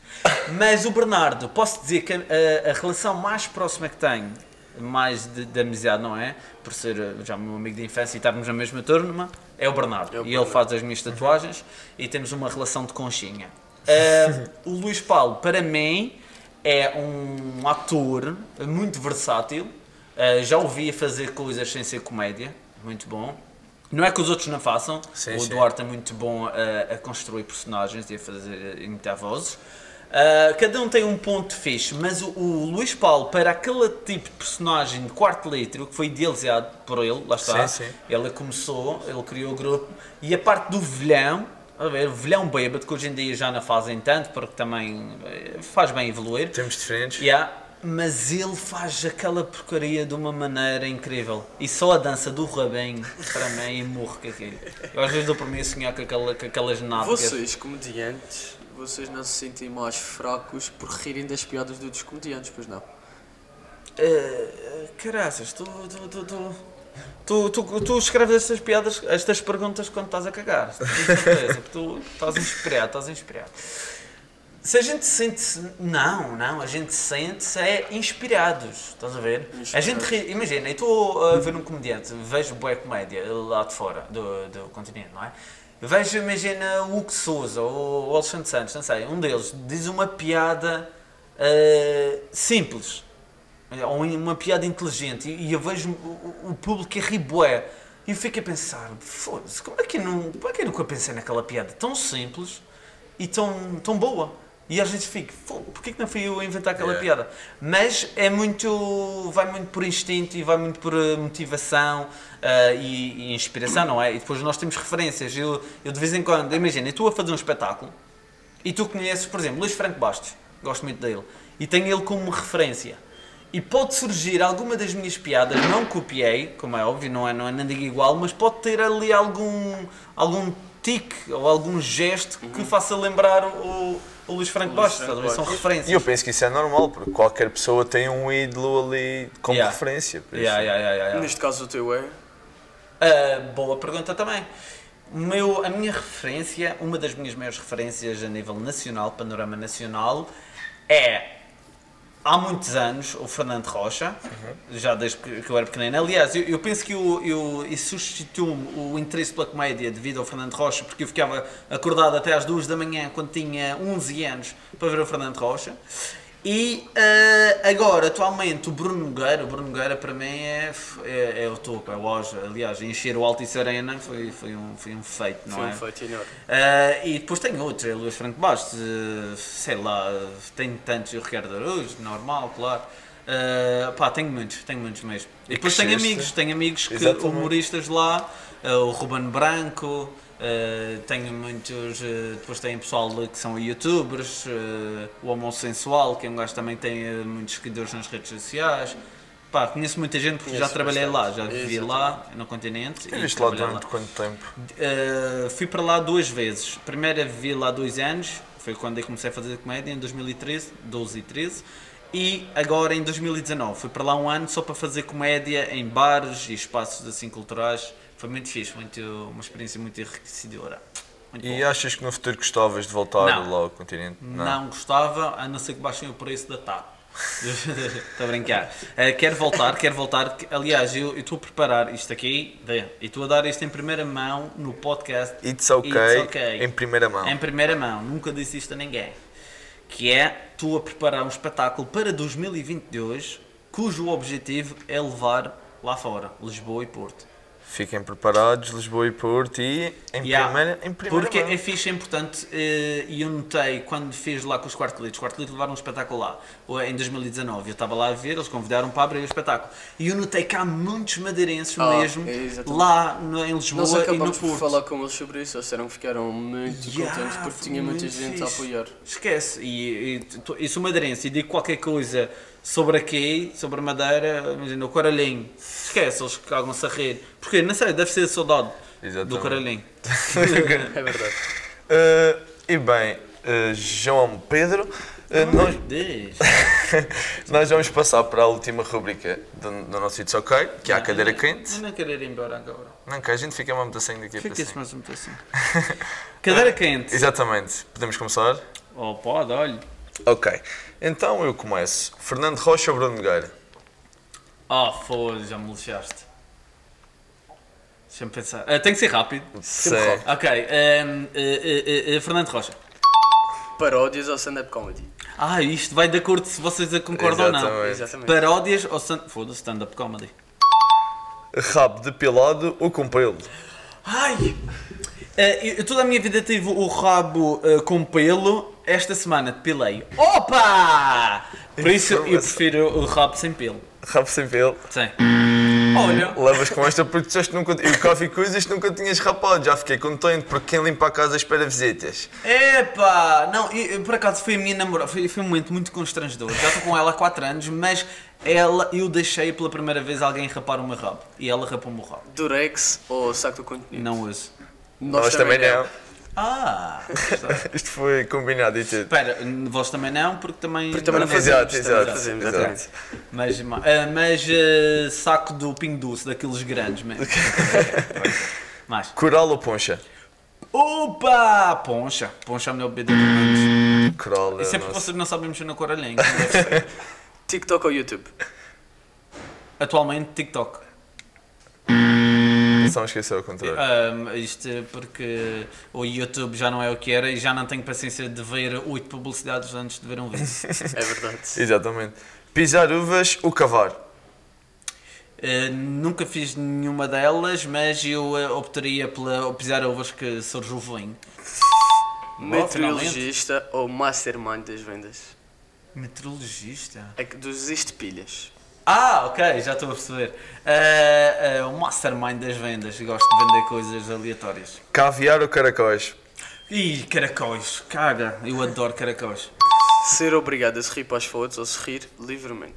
Mas o Bernardo, posso dizer que a, a relação mais próxima que tenho, mais de, de amizade, não é? Por ser eh, já meu amigo de infância e estarmos na mesma turma, é o Bernardo. É o e ele Bernardo. faz as minhas tatuagens e temos uma relação de conchinha. Eh, o Luís Paulo, para mim, é um ator muito versátil. Eh, já o vi a fazer coisas sem ser comédia, muito bom. Não é que os outros não façam, Sim, o sim. Duarte é muito bom a, a construir personagens e a fazer imitar vozes. Ah, cada um tem um ponto fixe, mas o, o Luís Paulo, para aquele tipo de personagem de quarto litro, que foi idealizado por ele, lá está, Sim, sim. ele começou, ele criou o grupo, e a parte do vilhão, a ver, o vilhão bêbado, que hoje em dia já não fazem tanto, porque também eh, faz bem evoluir, Temos diferentes. Yeah, mas ele faz aquela porcaria de uma maneira incrível. E só a dança do Rabinho, para mim, morro com aquilo. Eu às vezes dou por mim a sonhar com, aquela, com aquelas nádegas. Vocês, comediantes, vocês não se sentem mais fracos por rirem das piadas dos comediantes, pois não? Uh, caraças, tu, tu, tu, tu, tu, tu, tu escreves estas piadas, estas perguntas quando estás a cagar. Certeza que tu estás inspirado, estás inspirado. Se a gente sente. Não, não, a gente sente é inspirados, estás a ver? A gente ri, imagina, eu estou a ver um comediante, vejo boa comédia lá de fora do, do continente, não é? Vejo, imagina, o Hugo Souza ou o Alexandre Santos, não sei, um deles diz uma piada eh, simples, ou uma piada inteligente, e, eu vejo o, público a rir bué, e eu fico a pensar, foda-se, como é que eu, não, como é que eu nunca pensei naquela piada tão simples e tão, tão boa? E às vezes fico, "Fogo, porquê que não fui eu a inventar aquela Yeah. piada? Mas é muito, vai muito por instinto e vai muito por eh, motivação eh, e, e inspiração, não é? E depois nós temos referências, eu, eu de vez em quando, imagina, eu estou a fazer um espetáculo, e tu conheces, por exemplo, Luís Franco Bastos, gosto muito dele, e tenho ele como referência. E pode surgir alguma das minhas piadas, não copiei, como é óbvio, não é, não é nem digo igual, mas pode ter ali algum, algum tique ou algum gesto que faça lembrar o, o Luís Franco Luís Bastos, Franco a ver? são referências. E eu penso que isso é normal, porque qualquer pessoa tem um ídolo ali como Yeah. referência. por Yeah, isso. yeah, yeah, yeah, yeah. Neste caso o teu é. Ah, boa pergunta também. Meu, a minha referência, uma das minhas maiores referências a nível nacional, panorama nacional, é há muitos anos o Fernando Rocha, já desde que que eu era pequenino. Aliás, eu, eu penso que eu, eu, isso substituiu-me o interesse pela comédia devido ao Fernando Rocha, porque eu ficava acordado até às duas da manhã quando tinha 11 anos para ver o Fernando Rocha. E eh, agora, atualmente, o Bruno Nogueira, o Bruno Nogueira para mim é, é, é o topo, é o auge. Aliás, encher o Altice Arena foi, foi, um, foi um feito, não Foi é? um feito enorme. Ah, e depois tem outros, é o Luís Franco Bastos, eh, sei lá, tem tantos, o Ricardo Araújo, normal, claro. Ah, pá, tenho muitos, tenho muitos mesmo. E depois tenho amigos, tenho amigos que, Exatamente. humoristas lá, o Ruben Branco, ah, tenho muitos, ah, depois tem pessoal que são youtubers, ah, o Homosensual, que é um gajo que também tem muitos seguidores nas redes sociais. Pá, conheço muita gente porque já Conheço trabalhei lá, já bastante. vivi lá no continente. E visto lá durante quanto tempo? Uh, fui para lá duas vezes. Primeira vivi lá dois anos, foi quando eu comecei a fazer comédia, em 2013, 12 e 13. E agora em 2019, fui para lá um ano só para fazer comédia em bares e espaços assim culturais. Foi muito fixe, muito, uma experiência muito enriquecedora. Muito E achas que no futuro gostavas de voltar Não. lá ao continente? Não. gostava, a não ser que baixem o preço da TAP. Estou a brincar. Uh, quero voltar, quero voltar. Aliás, eu estou a preparar isto aqui e estou a dar isto em primeira mão no podcast. It's okay, It's okay. em primeira mão. Em primeira mão, nunca disse isto a ninguém. Que é, estou a preparar um espetáculo para 2022, cujo objetivo é levar lá fora, Lisboa e Porto. Fiquem preparados, Lisboa e Porto e em Yeah. primeira, em primeira Porque mão. é fixe, é importante, eh, e eu notei quando fiz lá com os quartelitos, os quartelitos levaram um espetáculo lá, ou em 2019, eu estava lá a ver, eles convidaram para abrir o espetáculo, e eu notei que há muitos madeirenses Ah, mesmo, exatamente. lá no- em Lisboa Nós e no acabamos por Porto. falar com eles sobre isso, eles disseram que ficaram muito Yeah, contentes porque tinha muita gente a fixe. apoiar. Esquece, e, e, tu- e sou madeirense e digo qualquer coisa sobre aqui, sobre a Madeira, imagina, o Coralhinho, esquece, eles cagam-se a rir, porque não sei, deve ser saudade do Exatamente. Coralhinho. É verdade. Uh, e bem, uh, João Pedro, uh, nós, nós vamos passar para a última rubrica do, do nosso It's OK, que é a cadeira quente. Eu não quero ir embora agora. Não, que a gente fica uma mudança daqui para Fica-se cima. mais um pedacinho. Cadeira quente. Exatamente. Podemos começar? Oh, pode, olha. Ok. Então eu começo. Fernando Rocha ou Bruno Nogueira? Ah, foda já me lixaste. Deixa-me pensar. Ah, tem que ser rápido. Sim. Ok, ehm, eh, eh, eh, Fernando Rocha. Paródias ou stand-up comedy? Ah, isto vai de acordo se vocês concordam ou não. Exatamente. Exatamente. Paródias ou stand... Foda-se, stand-up comedy. Rabo depilado ou com pelo? Ai! Eh, eu toda a minha vida tive o rabo eh, com pelo. Esta semana depilei. Opa! Por isso eu prefiro o rabo sem pelo. Rabo sem pelo. Sim. Olha. Levas com esta porque disseste que nunca. Eu cá fico coisas nunca tinhas rapado. Já fiquei contente porque quem limpa a casa espera visitas. Epá! Não, eu, por acaso foi a minha namorada, foi, foi um momento muito constrangedor. Já estou com ela há 4 anos, mas ela, eu deixei pela primeira vez alguém rapar o meu rabo. E ela rapou o meu rabo. Durex ou saco do contenido? Não uso. Nós, também não. Ah! Isto foi combinado e tudo. Espera, vós também não, porque também. Porque também não Exato, fazemos. exato, também não fazemos, exato. exatamente. Mas, ma- ah, mas ah, saco do Pingo Doce, daqueles grandes mesmo. mais. Coral ou poncha? Opa! Poncha. Poncha é a melhor bebida do mundo. Coral. E sempre nossa. vocês não sabem mexer na coralhinha. TikTok ou YouTube? Atualmente, TikTok. Só me esqueceu ao contrário. Um, isto porque o YouTube já não é o que era e já não tenho paciência de ver oito publicidades antes de ver um vídeo. É verdade. Exatamente. Pisar uvas ou cavar? Uh, nunca fiz nenhuma delas, mas eu uh, optaria pela pisar ovas que surge o vinho. Meteorologista ou mastermind das vendas? Meteorologista? É que dos pilhas. Ah, ok, já estou a perceber. Uh, uh, o mastermind das vendas. Gosto de vender coisas aleatórias. Caviar ou caracóis? Ih, caracóis, caga, eu adoro caracóis. Ser obrigado a se rir para as fotos ou se rir livremente?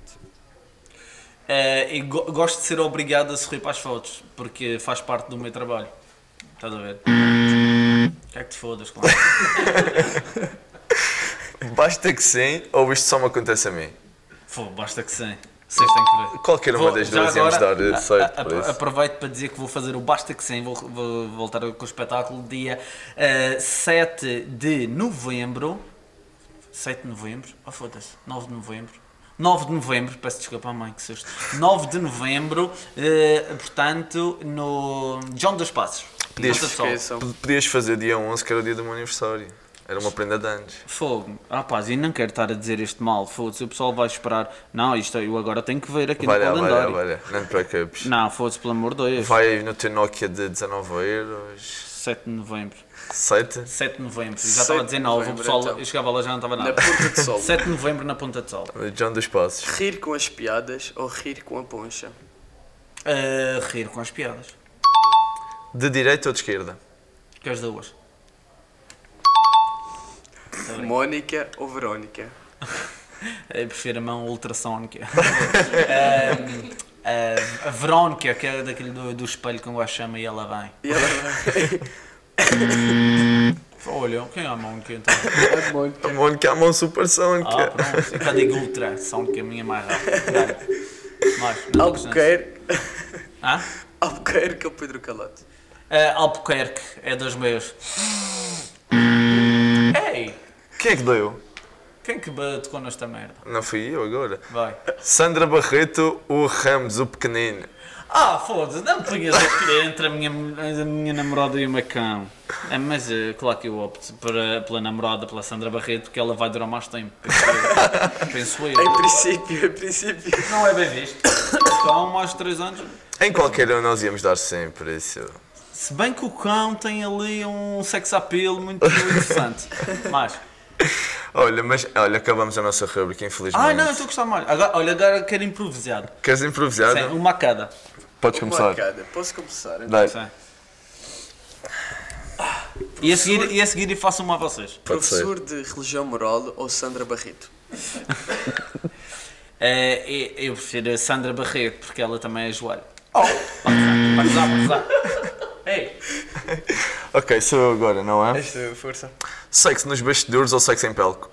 Uh, go- gosto de ser obrigado a sorrir para as fotos, porque faz parte do meu trabalho. Estás a ver? Quer que te fodas, claro. Basta que sim ou isto só me acontece a mim? Pô, basta que sim. Vocês têm que ver. Qualquer uma Vou- das duas íamos agora, dar a- certo a- por a- isso. Aproveito para dizer que vou fazer o Basta que Sim, vou, vou voltar com o espetáculo dia uh, 7 de novembro. 7 de novembro? Oh foda-se, 9 de novembro. 9 de novembro, peço desculpa à mãe, que susto. 9 de novembro, uh, portanto, no John dos Passos. Podias-. Podias fazer dia 11, que era o dia do meu aniversário. Era uma prenda de anos. Fogo. Pá, eu não quero estar a dizer este mal. Foda-se, o pessoal vai esperar. Não, isto eu agora tenho que ver aqui Vai no lá, vai lá, calendário. vai lá. Não te preocupes. Não, foda-se, pelo amor de Deus. Vai no teu Nokia de 19 euros. 7 de novembro. 7? 7 de novembro. Eu já 7 estava a de dizer 9, o novembro, pessoal, então. eu chegava lá já não estava Na nada. Ponta de Sol. 7 de novembro na Ponta de Sol. John dos Passos. Rir com as piadas ou rir com a poncha? Uh, rir com as piadas. De direita ou de esquerda? Que as duas. Mónica ou Verónica? Eu prefiro a mão ultrassónica. Um, a, Verónica, que é daquele do, do espelho que um gajo chama e ela vem. E ela vai. Olha, quem é a Mónica então? A Mónica. A Mónica é a mão supersónica. Ah, pronto. Eu cá digo ultra, sónica, a minha é mais rápida. Mais, Albuquerque. Hã? Albuquerque ou Pedro Calote? Uh, Albuquerque é dos meus. Ei! Quem é que deu? Quem que tocou nesta merda? Não fui eu agora. Vai. Sandra Barreto ou Ramos, o pequenino? Ah, foda-se, não me ponhas a escolher entre a minha, a minha namorada e o Macão. É, mas é claro que eu opto para, pela namorada, pela Sandra Barreto, porque ela vai durar mais tempo. Penso eu. Em princípio, em princípio. Não é bem visto. Estão mais de 3 anos. Em qualquer um nós íamos dar sempre isso. Se bem que o cão tem ali um sex appeal muito interessante. Mas. Olha, mas olha, acabamos a nossa rubrica, infelizmente. Ai não, eu estou a gostar mais. Agora, olha, agora quero improvisar. Queres improvisar? Sim, uma a cada. Podes Uma começar. a cada. Posso começar? então? Dai. Sim. E a seguir, e a seguir faço uma a vocês. Pode ser. Professor de Religião Moral ou Sandra Barreto? É, eu, prefiro a Sandra Barreto porque ela também é joelho. Oh! Pode usar, pode usar. Ei! Ok, sou eu agora, não é? Esta força. Sexo nos bastidores ou sexo em pelco?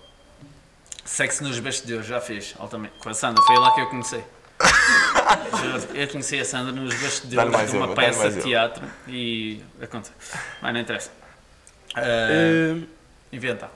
Sexo nos bastidores, já fiz, altamente. Com a Sandra, foi lá que eu comecei. Eu conheci a Sandra nos bastidores mais de uma dá-lhe peça de teatro e aconteceu. Mas não interessa. Uh, Hum, inventa.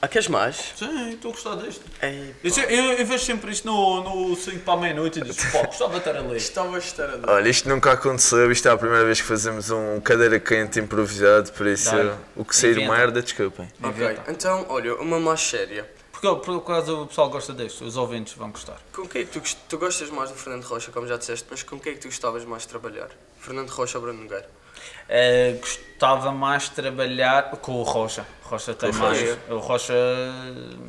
Ah, queres mais? Sim, estou a gostar disto. Ei, Eu, eu, eu vejo sempre isto no, no 5 para a meia-noite e digo, pô, gostava de estar a ler. Estava a estar a dar. Olha, isto nunca aconteceu, isto é a primeira vez que fazemos um cadeira quente improvisado, por isso Dá-lhe. o que sair Inventa. merda, desculpem. Ok, então, olha, uma mais séria. Porque por acaso o pessoal gosta disto, os ouvintes vão gostar. Com quem é que tu, tu gostas mais do Fernando Rocha, como já disseste, mas com quem é que tu gostavas mais de trabalhar? Fernando Rocha ou Bruno Nogueira? Uh, gostava mais de trabalhar com o Rocha. Rocha tem o mais. Rocha. O Rocha.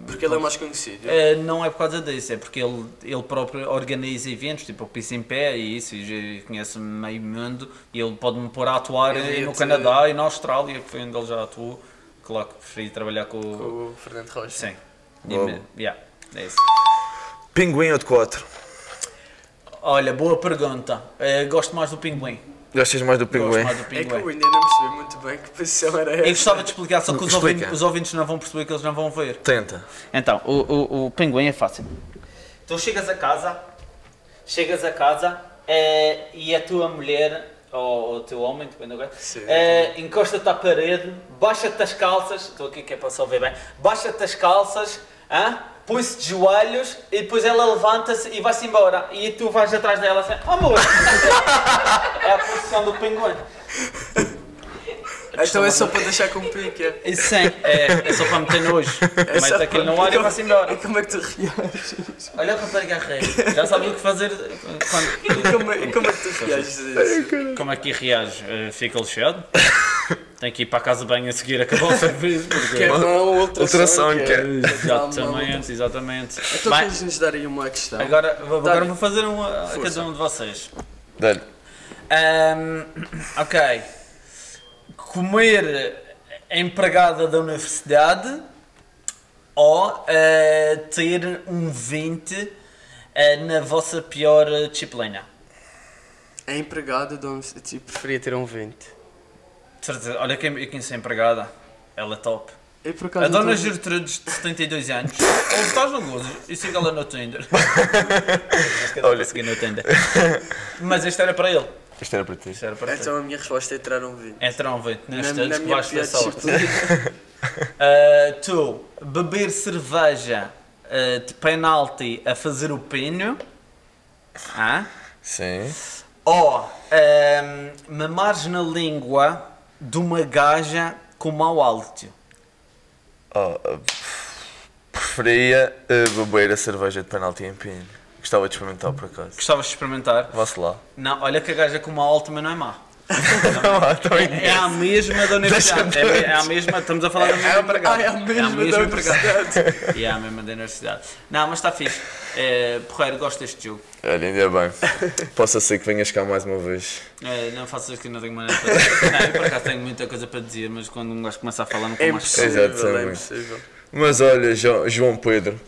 Porque ele é mais conhecido. Uh, não é por causa disso, é porque ele, ele próprio organiza eventos, tipo o Piso em Pé e isso, e já conhece meio mundo, e ele pode-me pôr a atuar Ele no ia-te- Canadá e na Austrália, que foi onde ele já atuou. Claro que preferi trabalhar com, Com o. Fernando Rocha. Sim. Me- yeah, é isso. Pinguim ou de quatro? Olha, boa pergunta. Uh, gosto mais do pinguim. Gostas mais do Gosto pinguim? mais do É que eu pinguim. ainda não percebi muito bem que posição era Eu essa. gostava de explicar, só que os Explica. ouvintes, os ouvintes não vão perceber que eles não vão ver. Tenta. Então, o, o, o pinguim é fácil. Tu chegas a casa, chegas a casa eh, e a tua mulher, ou o teu homem, depende do gajo, Sim, eh, encosta-te à parede, baixa-te as calças, estou aqui que é para só ver bem, baixa-te as calças, hã? põe-se de joelhos e depois ela levanta-se e vai-se embora. E tu vais atrás dela assim, oh, amor! é a posição do pinguim. Então é só para deixar com pique. é? E sim, é, é só para meter nojo. É Mete só aquilo para- no ar e vai-se embora. E como é que tu reages? Olha o rapaz rei. Já sabes o que fazer quando. E como, e como é que tu reages a isso? Como é que reage? Eh, fica lixado? Tem que ir para a casa bem a seguir acabar o serviço. Que Porque... é não é um ultrassom, Ultrassom, que é. Exatamente, exatamente. Então Bem, queres nos dar aí uma questão? agora, vou- agora vou fazer uma a cada um de vocês. Dá-lhe. Ahm, ok. Comer a empregada da universidade ou eh, ter um 20 eh, na vossa pior disciplina? A empregada de onde tipo, preferia ter um 20. De certeza. Olha quem eu conheço a empregada. Ela é top. Eu A dona tô- Gertrudes, de 72 anos. Ou estás no gozo e siga ela no Tinder. Acho que Olha. Olha. no Tinder. Mas isto era para ele. Isto era para ti. Isto era para ti. Então a minha resposta é tirar um 20. É tronvente, Na, neste na ter pior sorte. Uh, tu, beber cerveja uh, de penalti a fazer o pinho. Ah? Sim. Ou um, mamares na língua de uma gaja com mau hálito. Oh, uh, preferia uh, beber a cerveja de penalti em pino. Gostava de experimentar por acaso. Gostavas de experimentar? Vá-se lá. Não, olha que a gaja com mau hálito também não é má. Ah, também É a mesma da universidade. É, é a mesma, estamos a falar da mesma empregada. É a mesma da universidade. E é a mesma da universidade. Não, mas está fixe. É, porreiro, gosto deste jogo. Olha, ainda bem. Possa ser que venhas cá mais uma vez. É, não faças que não tenho maneira para dizer. Não, eu por acaso tenho muita coisa para dizer, mas quando um gajo começa a falar não É com mais impossível, é também. impossível. Mas olha, Jo- João Pedro,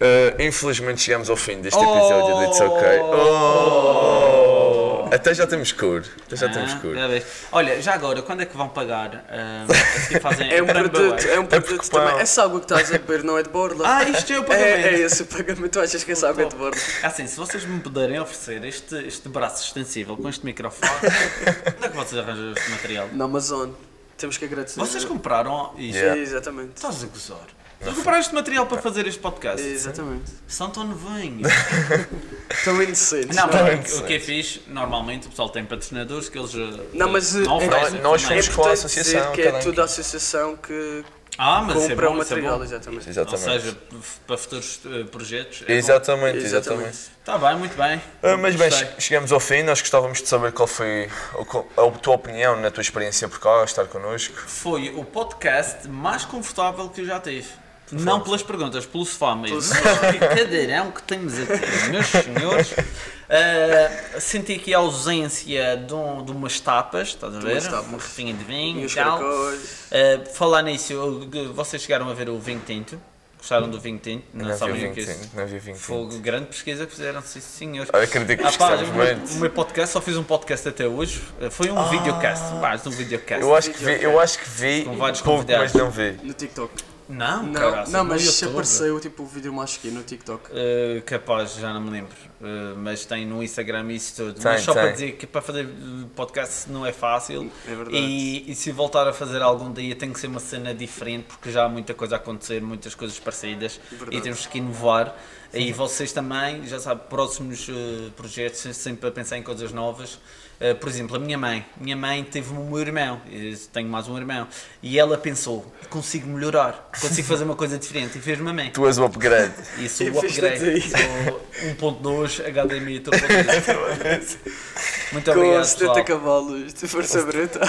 uh, infelizmente chegamos ao fim deste episódio do It's OK. Oh! Até já temos cor. Até já temos Ah, cor. já vês. Olha, já agora, quando é que vão pagar? Assim fazem É um produto, é um produto porque, também. Essa água que estás a beber não é de borla. Ah, isto é o é, pagamento. é esse o pagamento. Tu achas que essa água é de borla? Assim, se vocês me puderem oferecer este, este braço extensível com este microfone, onde é que vocês arranjam este material? Na Amazon. Temos que agradecer. Vocês compraram isto? Yeah. Exatamente. Estás a gozar? Comprar este material para fazer este podcast? Exatamente. São tão novinhos. Estão inocentes. Não, não, mas o que é fixe, normalmente o pessoal tem patrocinadores que eles eh, Não, mas não é- oferecem nós também. fomos é com a importante associação, dizer que é cada um tudo a associação que, Ah, mas isso é compra bom, o isso é material, bom. exatamente. Ou Exatamente. seja, f- para futuros eh, projetos. é. Exatamente, Exatamente. exatamente. Tá bem, muito bem. Ah, mas bem, Gostei. che- chegamos ao fim, nós gostávamos de saber qual foi co- a tua opinião na tua experiência por cá, estar connosco. Foi o podcast mais confortável que eu já tive. Não pelas perguntas, pelo sofá mesmo. Mas que cadeirão que temos aqui, meus senhores. Ah, senti aqui a ausência de, um- de umas tapas, estás a ver? tapas. Uma garrafinha de vinho E tal. Ah, falar nisso, eu- vocês chegaram a ver o vinho tinto? Gostaram do vinho tinto? Não, havia sabem o que é isso? tinto, não havia vinho Foi tinto. grande pesquisa que fizeram, sim senhores. Ah, acredito que Ah, pá, gostamos o, meu, muito. o meu podcast, só fiz um podcast até hoje. Eh, Foi um videocast, mais um videocast. Eu acho que vi, eu acho que vi Com vários pouco, mas convidados. não vi. No TikTok. Não, Não, caraças, não mas YouTube. apareceu tipo o vídeo mais aqui no TikTok. Eh, capaz, já não me lembro. Eh, mas tem no Instagram isso tudo. Tem, mas só tem. para dizer que para fazer podcast não é fácil. É verdade. E, e se voltar a fazer algum dia tem que ser uma cena diferente porque já há muita coisa a acontecer, muitas coisas parecidas Verdade. e temos que inovar. E vocês também, já sabem, próximos eh, projetos, sempre a pensar em coisas novas. Eh, por exemplo, a minha mãe. Minha mãe teve um meu irmão, eh, tenho mais um irmão, e ela pensou: consigo melhorar, consigo fazer uma coisa diferente, e fez-me a mim. Tu és o upgrade. E o upgrade. Sou 1.2 HDMI 3.2. Muito Com obrigado, 70 pessoal. cavalos de força bruta.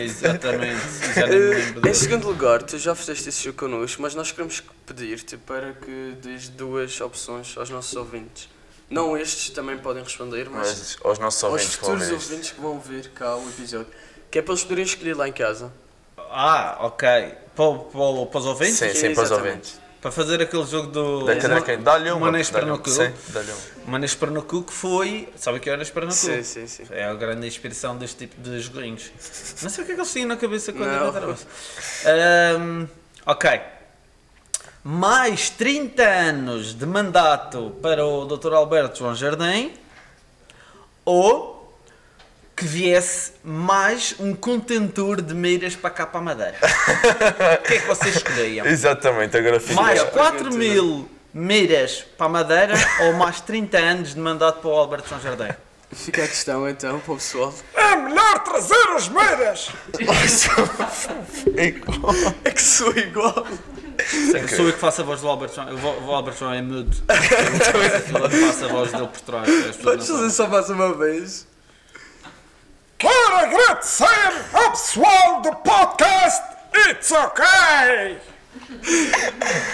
Exatamente. Já nem me lembro Eh, Em segundo lugar, tu já fizeste esse jogo connosco, mas nós queremos pedir-te para que dês duas opções aos nossos ouvintes. Não estes também podem responder, mas, Mas aos nossos aos ouvintes que vão futuros ouvintes que vão ver cá o episódio. Que é para eles poderem escolher lá em casa. Ah, ok. Para, para, para os ouvintes? Sim, sim, para os ouvintes. Para fazer aquele jogo do. Da quem? Dá-lhe uma. Manês. Pernocu. Sim, dá-lhe uma. Manês Pernocu que foi. Sabe o que era Pernocu? Sim, sim, sim. É a grande inspiração deste tipo de joguinhos. Não sei o que é que eles tinham na cabeça quando isso. Ahm, ok. Mais 30 anos de mandato para o Dr. Alberto João Jardim ou que viesse mais um contentor de meiras para cá para a Madeira. O que é que vocês escolhiam? Exatamente, agora fica. Mais É, 4 porque- mil meiras para a Madeira ou mais 30 anos de mandato para o Alberto João Jardim? Fica a questão então para o pessoal. É melhor trazer as meiras! É que sou igual. Sou eu que faço a voz do Alberto João. O o Alberto João é mudo. Ele faço a voz dele por trás. Podes não fazer só mais uma vez? Quero agradecer ao pessoal do podcast It's Okay!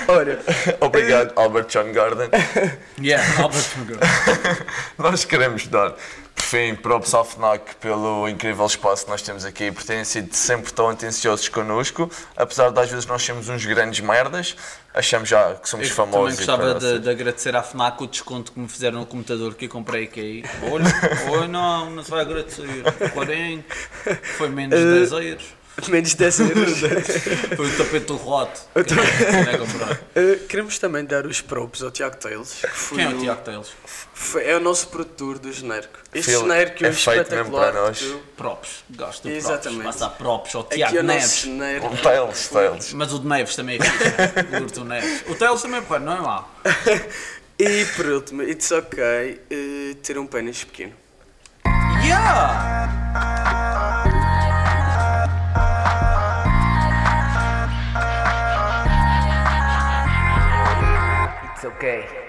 Olha, Obrigado, Albert John Garden. sabem. Yeah, Alberto João. Nós queremos dar, fim, props ao FNAC pelo incrível espaço que nós temos aqui, por terem sido sempre tão atenciosos connosco, apesar de às vezes nós sermos uns grandes merdas, achamos já que somos Eu também famosos. e gostava de, de agradecer à FNAC o desconto que me fizeram no computador que eu comprei aqui. Olha, olha não, não se vai agradecer. 40, foi menos de 10 euros. menos 10 euros. Foi o tapete do rote. Quem é que comprar? Uh, queremos também dar os props ao Tiago Tails. Que Quem é o o- Tiago Teles? foi- é o nosso produtor do genérico. Este Phil, genérico é feito mesmo espetacular. para nós. que tu- Props. Gosto do Exatamente. props. Passa props ao Aqui Tiago é o nosso Neves. genérico. Um Tails, Tails. Mas o de Neves também é fixe. Curto o Neves. O Teles também, pá, não é mau. E por último, it's ok uh, ter um pênis pequeno. Yeah! It's okay.